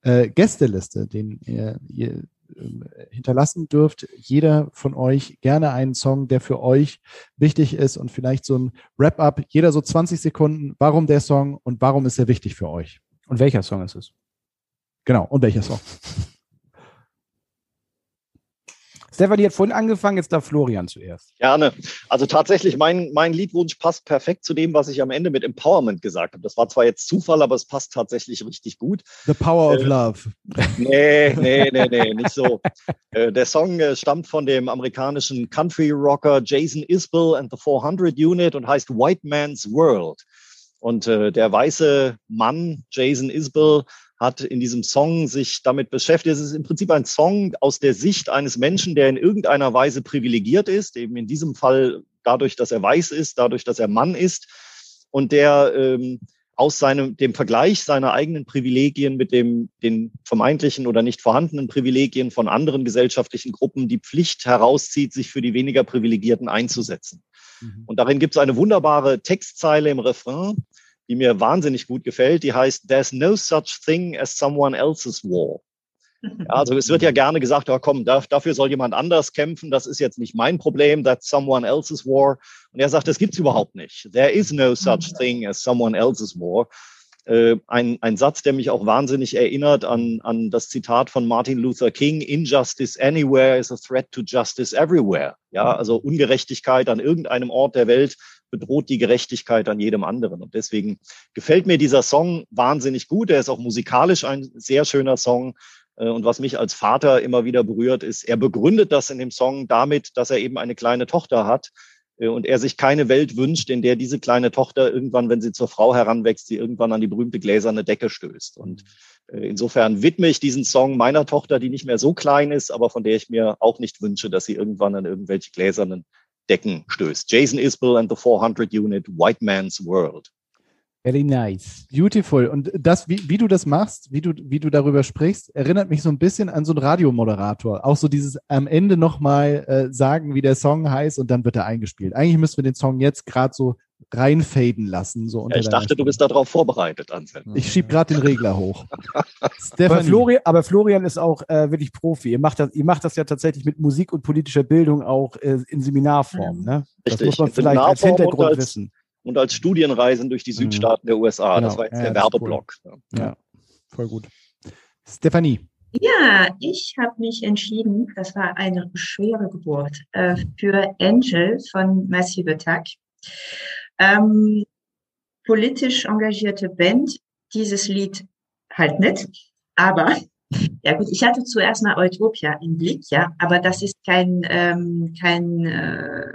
äh, Gästeliste, den ihr, ihr ähm, hinterlassen dürft. Jeder von euch gerne einen Song, der für euch wichtig ist und vielleicht so ein Wrap-up. Jeder so 20 Sekunden. Warum der Song und warum ist er wichtig für euch? Und welcher Song ist es? Genau, und welcher Song? Stefanie hat vorhin angefangen, jetzt darf Florian zuerst. Gerne. Also tatsächlich, mein, mein Liedwunsch passt perfekt zu dem, was ich am Ende mit Empowerment gesagt habe. Das war zwar jetzt Zufall, aber es passt tatsächlich richtig gut. The Power of äh, Love. Nee, nee, nee, nee, nicht so. äh, der Song äh, stammt von dem amerikanischen Country Rocker Jason Isbell and the 400 Unit und heißt White Man's World. Und äh, der weiße Mann, Jason Isbell, hat in diesem Song sich damit beschäftigt. Es ist im Prinzip ein Song aus der Sicht eines Menschen, der in irgendeiner Weise privilegiert ist, eben in diesem Fall dadurch, dass er weiß ist, dadurch, dass er Mann ist und der ähm, aus seinem, dem Vergleich seiner eigenen Privilegien mit dem, den vermeintlichen oder nicht vorhandenen Privilegien von anderen gesellschaftlichen Gruppen die Pflicht herauszieht, sich für die weniger Privilegierten einzusetzen. Mhm. Und darin gibt es eine wunderbare Textzeile im Refrain, die mir wahnsinnig gut gefällt. Die heißt, There's no such thing as someone else's war. Ja, also es wird ja gerne gesagt, oh, komm, dafür soll jemand anders kämpfen, das ist jetzt nicht mein Problem, that's someone else's war. Und er sagt, das gibt's überhaupt nicht. There is no such mhm. thing as someone else's war. Äh, ein, ein Satz, der mich auch wahnsinnig erinnert an, an das Zitat von Martin Luther King, Injustice anywhere is a threat to justice everywhere. Ja, also Ungerechtigkeit an irgendeinem Ort der Welt bedroht die Gerechtigkeit an jedem anderen. Und deswegen gefällt mir dieser Song wahnsinnig gut. Er ist auch musikalisch ein sehr schöner Song. Äh, und was mich als Vater immer wieder berührt, ist, er begründet das in dem Song damit, dass er eben eine kleine Tochter hat, äh, und er sich keine Welt wünscht, in der diese kleine Tochter irgendwann, wenn sie zur Frau heranwächst, sie irgendwann an die berühmte gläserne Decke stößt. Und äh, insofern widme ich diesen Song meiner Tochter, die nicht mehr so klein ist, aber von der ich mir auch nicht wünsche, dass sie irgendwann an irgendwelche gläsernen Decken stößt. Jason Isbell and the 400 Unit, White Man's World. Very nice. Beautiful. Und das, wie, wie du das machst, wie du, wie du darüber sprichst, erinnert mich so ein bisschen an so einen Radiomoderator. Auch so dieses am Ende nochmal äh, sagen, wie der Song heißt und dann wird er eingespielt. Eigentlich müssen wir den Song jetzt gerade so reinfaden lassen. So ja, ich dachte, du bist darauf vorbereitet, Anselm. Ich schieb gerade den Regler hoch. aber, Florian, aber, Florian, ist auch äh, wirklich Profi. Ihr macht, das, ihr macht das ja tatsächlich mit Musik und politischer Bildung auch äh, in Seminarform. Ne? Das Richtig. muss man vielleicht als Hintergrund als, wissen und als Studienreisen durch die mhm. Südstaaten der USA. Genau. Das war jetzt ja, der Werbeblock. Cool. Ja. voll gut. Stefanie. Ja, ich habe mich entschieden, das war eine schwere Geburt, äh, für Angel von Massive Attack. Ähm, politisch engagierte Band, dieses Lied halt nicht, aber ja gut, ich hatte zuerst mal Utopia im Blick, ja, aber das ist kein, ähm, kein äh,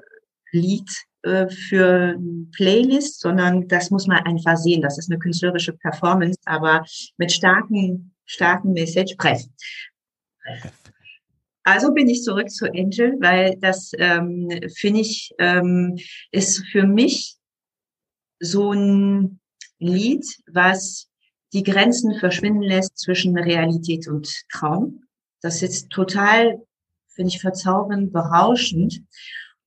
Lied äh, für Playlist, sondern das muss man einfach sehen. Das ist eine künstlerische Performance, aber mit starken, starken Message. Press. Also bin ich zurück zu Angel, weil das ähm, finde ich ähm, ist für mich so ein Lied, was die Grenzen verschwinden lässt zwischen Realität und Traum. Das ist total, finde ich, verzaubernd, berauschend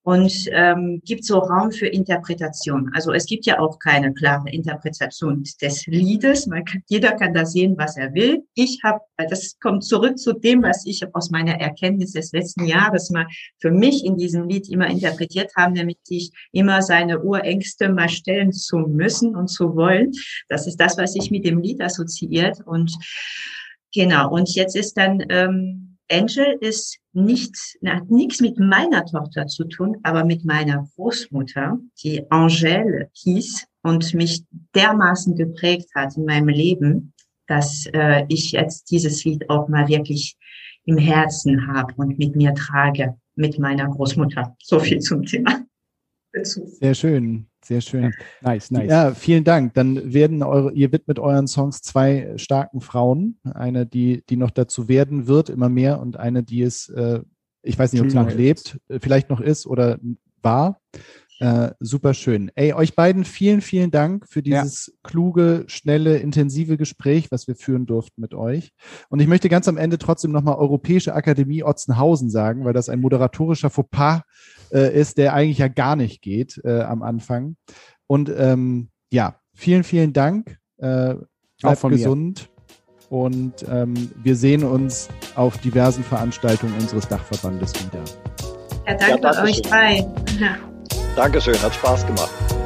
und ähm, gibt so Raum für Interpretation. Also es gibt ja auch keine klare Interpretation des Liedes. Man kann, jeder kann da sehen, was er will. Ich habe, das kommt zurück zu dem, was ich aus meiner Erkenntnis des letzten Jahres mal für mich in diesem Lied immer interpretiert habe, nämlich sich immer seine Urängste mal stellen zu müssen und zu wollen. Das ist das, was sich mit dem Lied assoziiert. Und genau. Und jetzt ist dann ähm, Angel ist nicht, hat nichts mit meiner Tochter zu tun, aber mit meiner Großmutter, die Angèle hieß und mich dermaßen geprägt hat in meinem Leben, dass äh, ich jetzt dieses Lied auch mal wirklich im Herzen habe und mit mir trage, mit meiner Großmutter. So viel zum Thema. Sehr schön. Sehr schön. Nice, nice. Ja, vielen Dank. Dann werden eure, ihr widmet euren Songs zwei starken Frauen. Eine, die, die noch dazu werden wird, immer mehr, und eine, die es, äh, ich weiß nicht, ob sie noch lebt, äh, vielleicht noch ist oder war. Äh, super schön. Ey, euch beiden vielen, vielen Dank für dieses ja. kluge, schnelle, intensive Gespräch, was wir führen durften mit euch. Und ich möchte ganz am Ende trotzdem nochmal Europäische Akademie Otzenhausen sagen, weil das ein moderatorischer Fauxpas äh, ist, der eigentlich ja gar nicht geht äh, am Anfang. Und ähm, ja, vielen, vielen Dank. Äh, bleibt gesund. Mir. Und ähm, wir sehen uns auf diversen Veranstaltungen unseres Dachverbandes wieder. Ja, danke ja, euch beiden. Ja. Dankeschön, hat Spaß gemacht.